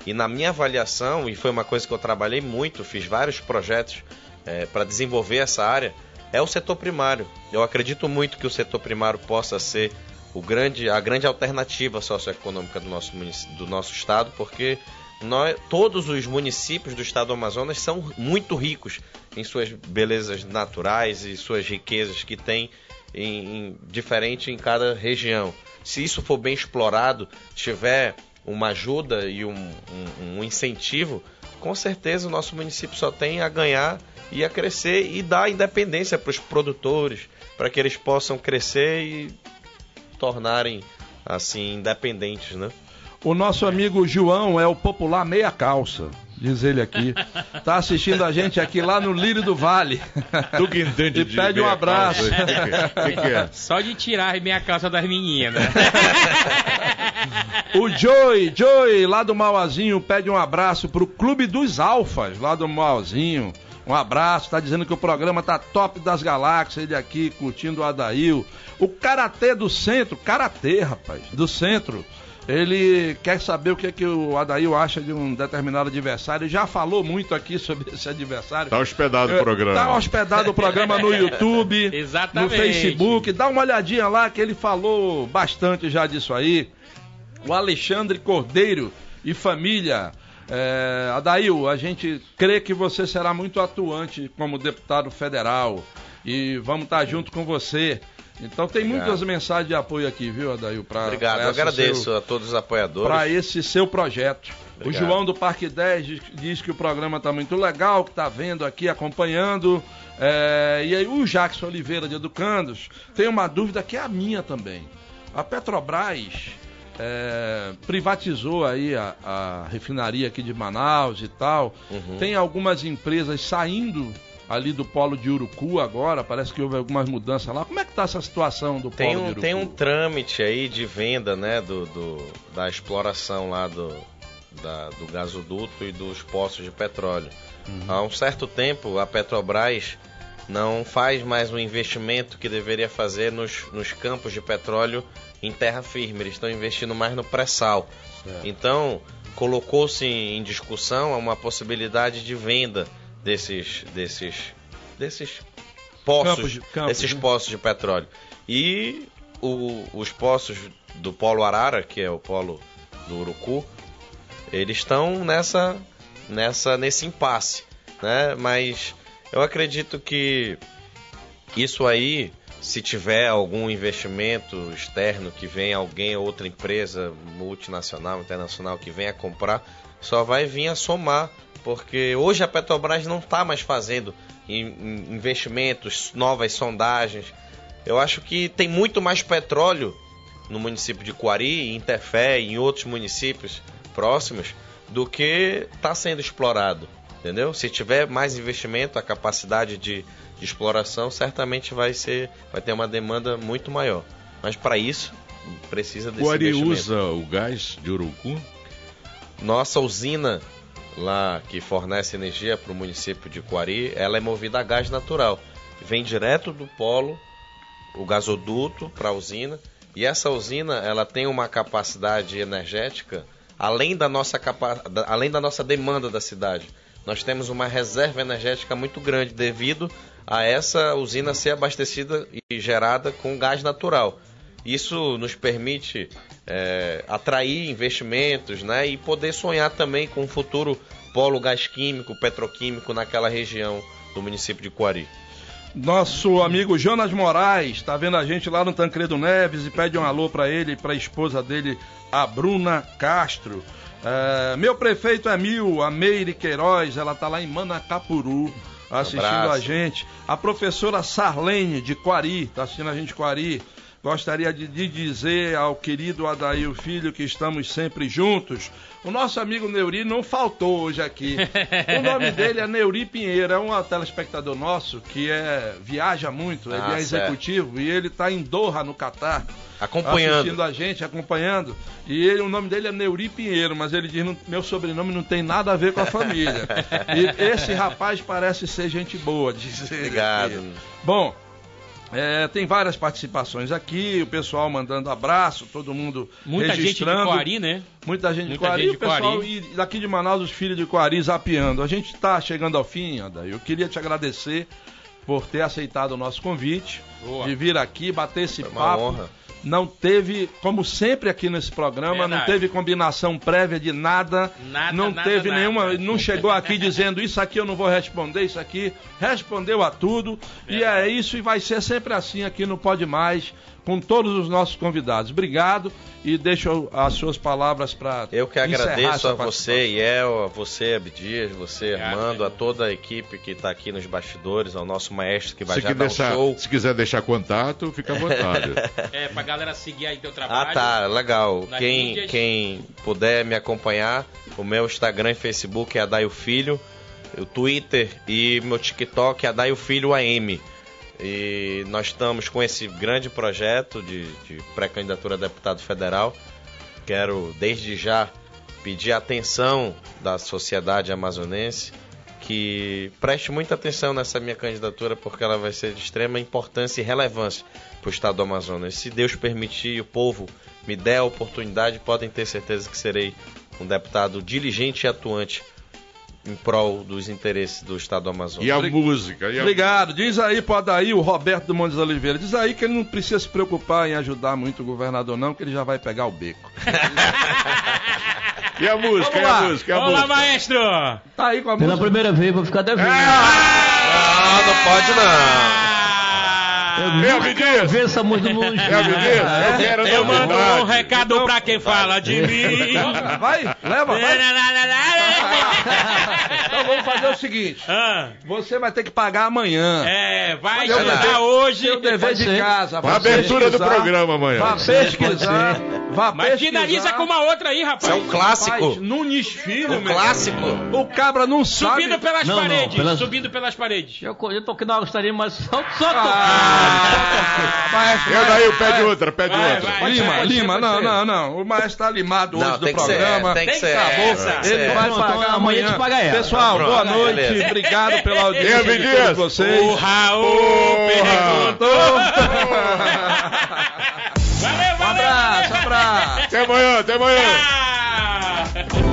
E na minha avaliação, e foi uma coisa que eu trabalhei muito, fiz vários projetos para desenvolver essa área, é o setor primário. Eu acredito muito que o setor primário possa ser o grande, a grande alternativa socioeconômica do nosso, do nosso estado, porque nós, todos os municípios do estado do Amazonas são muito ricos em suas belezas naturais e suas riquezas que tem em, em- diferente em cada região. Se isso for bem explorado, tiver uma ajuda e um, um- um incentivo, com certeza o nosso município só tem a ganhar e a crescer e dar independência para os produtores, para que eles possam crescer e tornarem assim independentes, né? O nosso amigo João é o popular meia calça. Diz ele aqui. Tá assistindo a gente aqui lá no Lírio do Vale. Tu que entende E de pede um meia abraço. calça aí, O que, que é? O que que é? Só de tirar a minha calça das meninas. O Joey, Joey, lá do Mauazinho, pede um abraço pro Clube dos Alfas, lá do Mauazinho. Um abraço, tá dizendo que o programa tá top das galáxias, ele aqui curtindo o Adail. O Karatê do Centro, Karatê, rapaz, do Centro. Ele quer saber o que, é que o Adail acha de um determinado adversário. Já falou muito aqui sobre esse adversário. Tá hospedado o É, programa. Tá hospedado o programa no YouTube, Exatamente. no Facebook. Dá uma olhadinha lá que ele falou bastante já disso aí. O Alexandre Cordeiro e família. É, Adail, a gente crê que você será muito atuante como deputado federal e vamos estar junto com você. Então tem Obrigado. muitas mensagens de apoio aqui, viu, Adail? Pra, Obrigado, pra eu agradeço seu- a todos os apoiadores. para esse seu projeto. Obrigado. O João do Parque 10 diz, diz que o programa está muito legal, que está vendo aqui, acompanhando. É, e aí o Jackson Oliveira de Educandos tem uma dúvida que é a minha também. A Petrobras é, privatizou aí a, a refinaria aqui de Manaus e tal. Uhum. Tem algumas empresas saindo ali do polo de Urucu agora, parece que houve algumas mudanças lá. Como é que está essa situação do Tem polo de um, Urucu? tem um trâmite aí de venda, né, do, do- da exploração lá do, da- do gasoduto e dos poços de petróleo. Há um certo tempo, a Petrobras não faz mais o investimento que deveria fazer nos, nos campos de petróleo em terra firme. Eles estão investindo mais no pré-sal. Então, colocou-se em discussão uma possibilidade de venda desses, desses, desses poços, Campos de- campos, desses né? poços de petróleo. E o- os poços do Polo Arara, que é o polo do Urucu, eles estão nessa, nessa, nesse impasse, né? Mas eu acredito que isso aí, se tiver algum investimento externo que venha alguém, outra empresa multinacional, internacional que venha comprar, só vai vir a somar, porque hoje a Petrobras não está mais fazendo in- in- investimentos, novas sondagens. Eu acho que tem muito mais petróleo no município de Coari, em Interfé e em outros municípios próximos do que está sendo explorado. Entendeu? Se tiver mais investimento, a capacidade de, de exploração certamente vai ser, vai ter uma demanda muito maior. Mas para isso precisa desse O Ari investimento. usa o gás de Urucu? Nossa usina lá que fornece energia para o município de Coari, ela é movida a gás natural. Vem direto do polo o gasoduto para a usina e essa usina ela tem uma capacidade energética além da nossa capa... além da nossa demanda da cidade. Nós temos uma reserva energética muito grande devido a essa usina ser abastecida e gerada com gás natural. Isso nos permite é, atrair investimentos né, e poder sonhar também com um futuro polo gás químico, petroquímico naquela região do município de Coari. Nosso amigo Jonas Moraes está vendo a gente lá no Tancredo Neves e pede um alô para ele e para a esposa dele, a Bruna Castro. É, meu prefeito é mil, a Meire Queiroz, ela tá lá em Manacapuru assistindo Abraço. a gente. A professora Sarlene de Quari, tá assistindo a gente de Quari. Gostaria de, de dizer ao querido Adair Filho que estamos sempre juntos. O nosso amigo Neuri não faltou hoje aqui. O nome dele é Neuri Pinheiro, é um telespectador nosso que é, viaja muito, ele Ah, é certo. executivo e ele está em Doha, no Catar. Acompanhando. Assistindo a gente, acompanhando. E ele, o nome dele é Neuri Pinheiro, mas ele diz: "Não- meu sobrenome não tem nada a ver com a família. e esse rapaz parece ser gente boa, diz ele. Obrigado. Bom, é, tem várias participações aqui, o pessoal mandando abraço, todo mundo Muita gente de registrando. Coari, né? Muita gente de Muita Coari, gente e o pessoal de e daqui de Manaus, os filhos de Coari zapeando. A gente está chegando ao fim, Anda. Eu queria te agradecer por ter aceitado o nosso convite, Boa. de vir aqui, bater esse Foi uma papo. honra. Não teve, como sempre aqui nesse programa, não Verdade. teve combinação prévia de nada. Nada, não nada, teve nada. nenhuma. Não chegou aqui dizendo isso aqui eu não vou responder, isso aqui. Respondeu a tudo. E é isso, e vai ser sempre assim aqui no Pode Mais, com todos os nossos convidados. Obrigado e deixo as suas palavras para. Eu que agradeço a você, Iel, a você, Abdias, você, Obrigado, Armando, a toda a equipe que está aqui nos bastidores, ao nosso maestro que vai Se, já que dar um deixar- show. se quiser deixar contato, fica à vontade. É, pra galera seguir aí teu trabalho. Ah, tá, legal. Quem, mídias. quem puder me acompanhar, o meu Instagram e Facebook é Adaio Filho, o Twitter e meu TikTok é Adaio Filho AM. E nós estamos com esse grande projeto de, de pré-candidatura a deputado federal. Quero, desde já, pedir a atenção da sociedade amazonense que preste muita atenção nessa minha candidatura, porque ela vai ser de extrema importância e relevância para o estado do Amazonas. Se Deus permitir e o povo me der a oportunidade, podem ter certeza que serei um deputado diligente e atuante em prol dos interesses do estado do Amazonas. E a música? E a... Obrigado. Diz aí pro Adair, o Roberto do Montes Oliveira. Diz aí que ele não precisa se preocupar em ajudar muito o governador, não, que ele já vai pegar o beco. E a música? Vamos e a lá. música? E a Vamos lá, música? maestro! Tá aí com a Pela música. primeira vez vou ficar devendo. Ah, não pode não. Eu É, nunca Abdias. vi essa música no É, Abdias, eu quero Eu mando um recado pra quem fala de mim. Vai, leva, vai. Então vamos fazer o seguinte. Ah, Você vai ter que pagar amanhã. é, vai dever- hoje. Seu dever de casa. A abertura do programa amanhã. Vá pesquisar. Vá Mas finaliza com uma outra aí, rapaz. Isso é um clássico. Nunes Filho, Um meu. clássico. O cabra não sabe. Subindo pelas Não, não, paredes. pelas- Subindo pelas paredes. Eu, eu toquei na gostaria, mas só, só Ah, maestro, Eu vai, daí, vai. pede outra, pede Vai, outra. vai. Lima, ser, Lima, não, ser. não, não. O maestro tá limado hoje Não, do tem que ser, programa. tem que ser, Acabou. tem que Ele ser. vai Pronto, pagar amanhã amanhã. te paga ela. Pessoal, Pronto, boa noite. beleza. Obrigado pela audiência de todos vocês. O Raul perguntou. Valeu, Um valeu. abraço, abraço. Até amanhã, até amanhã. Ah!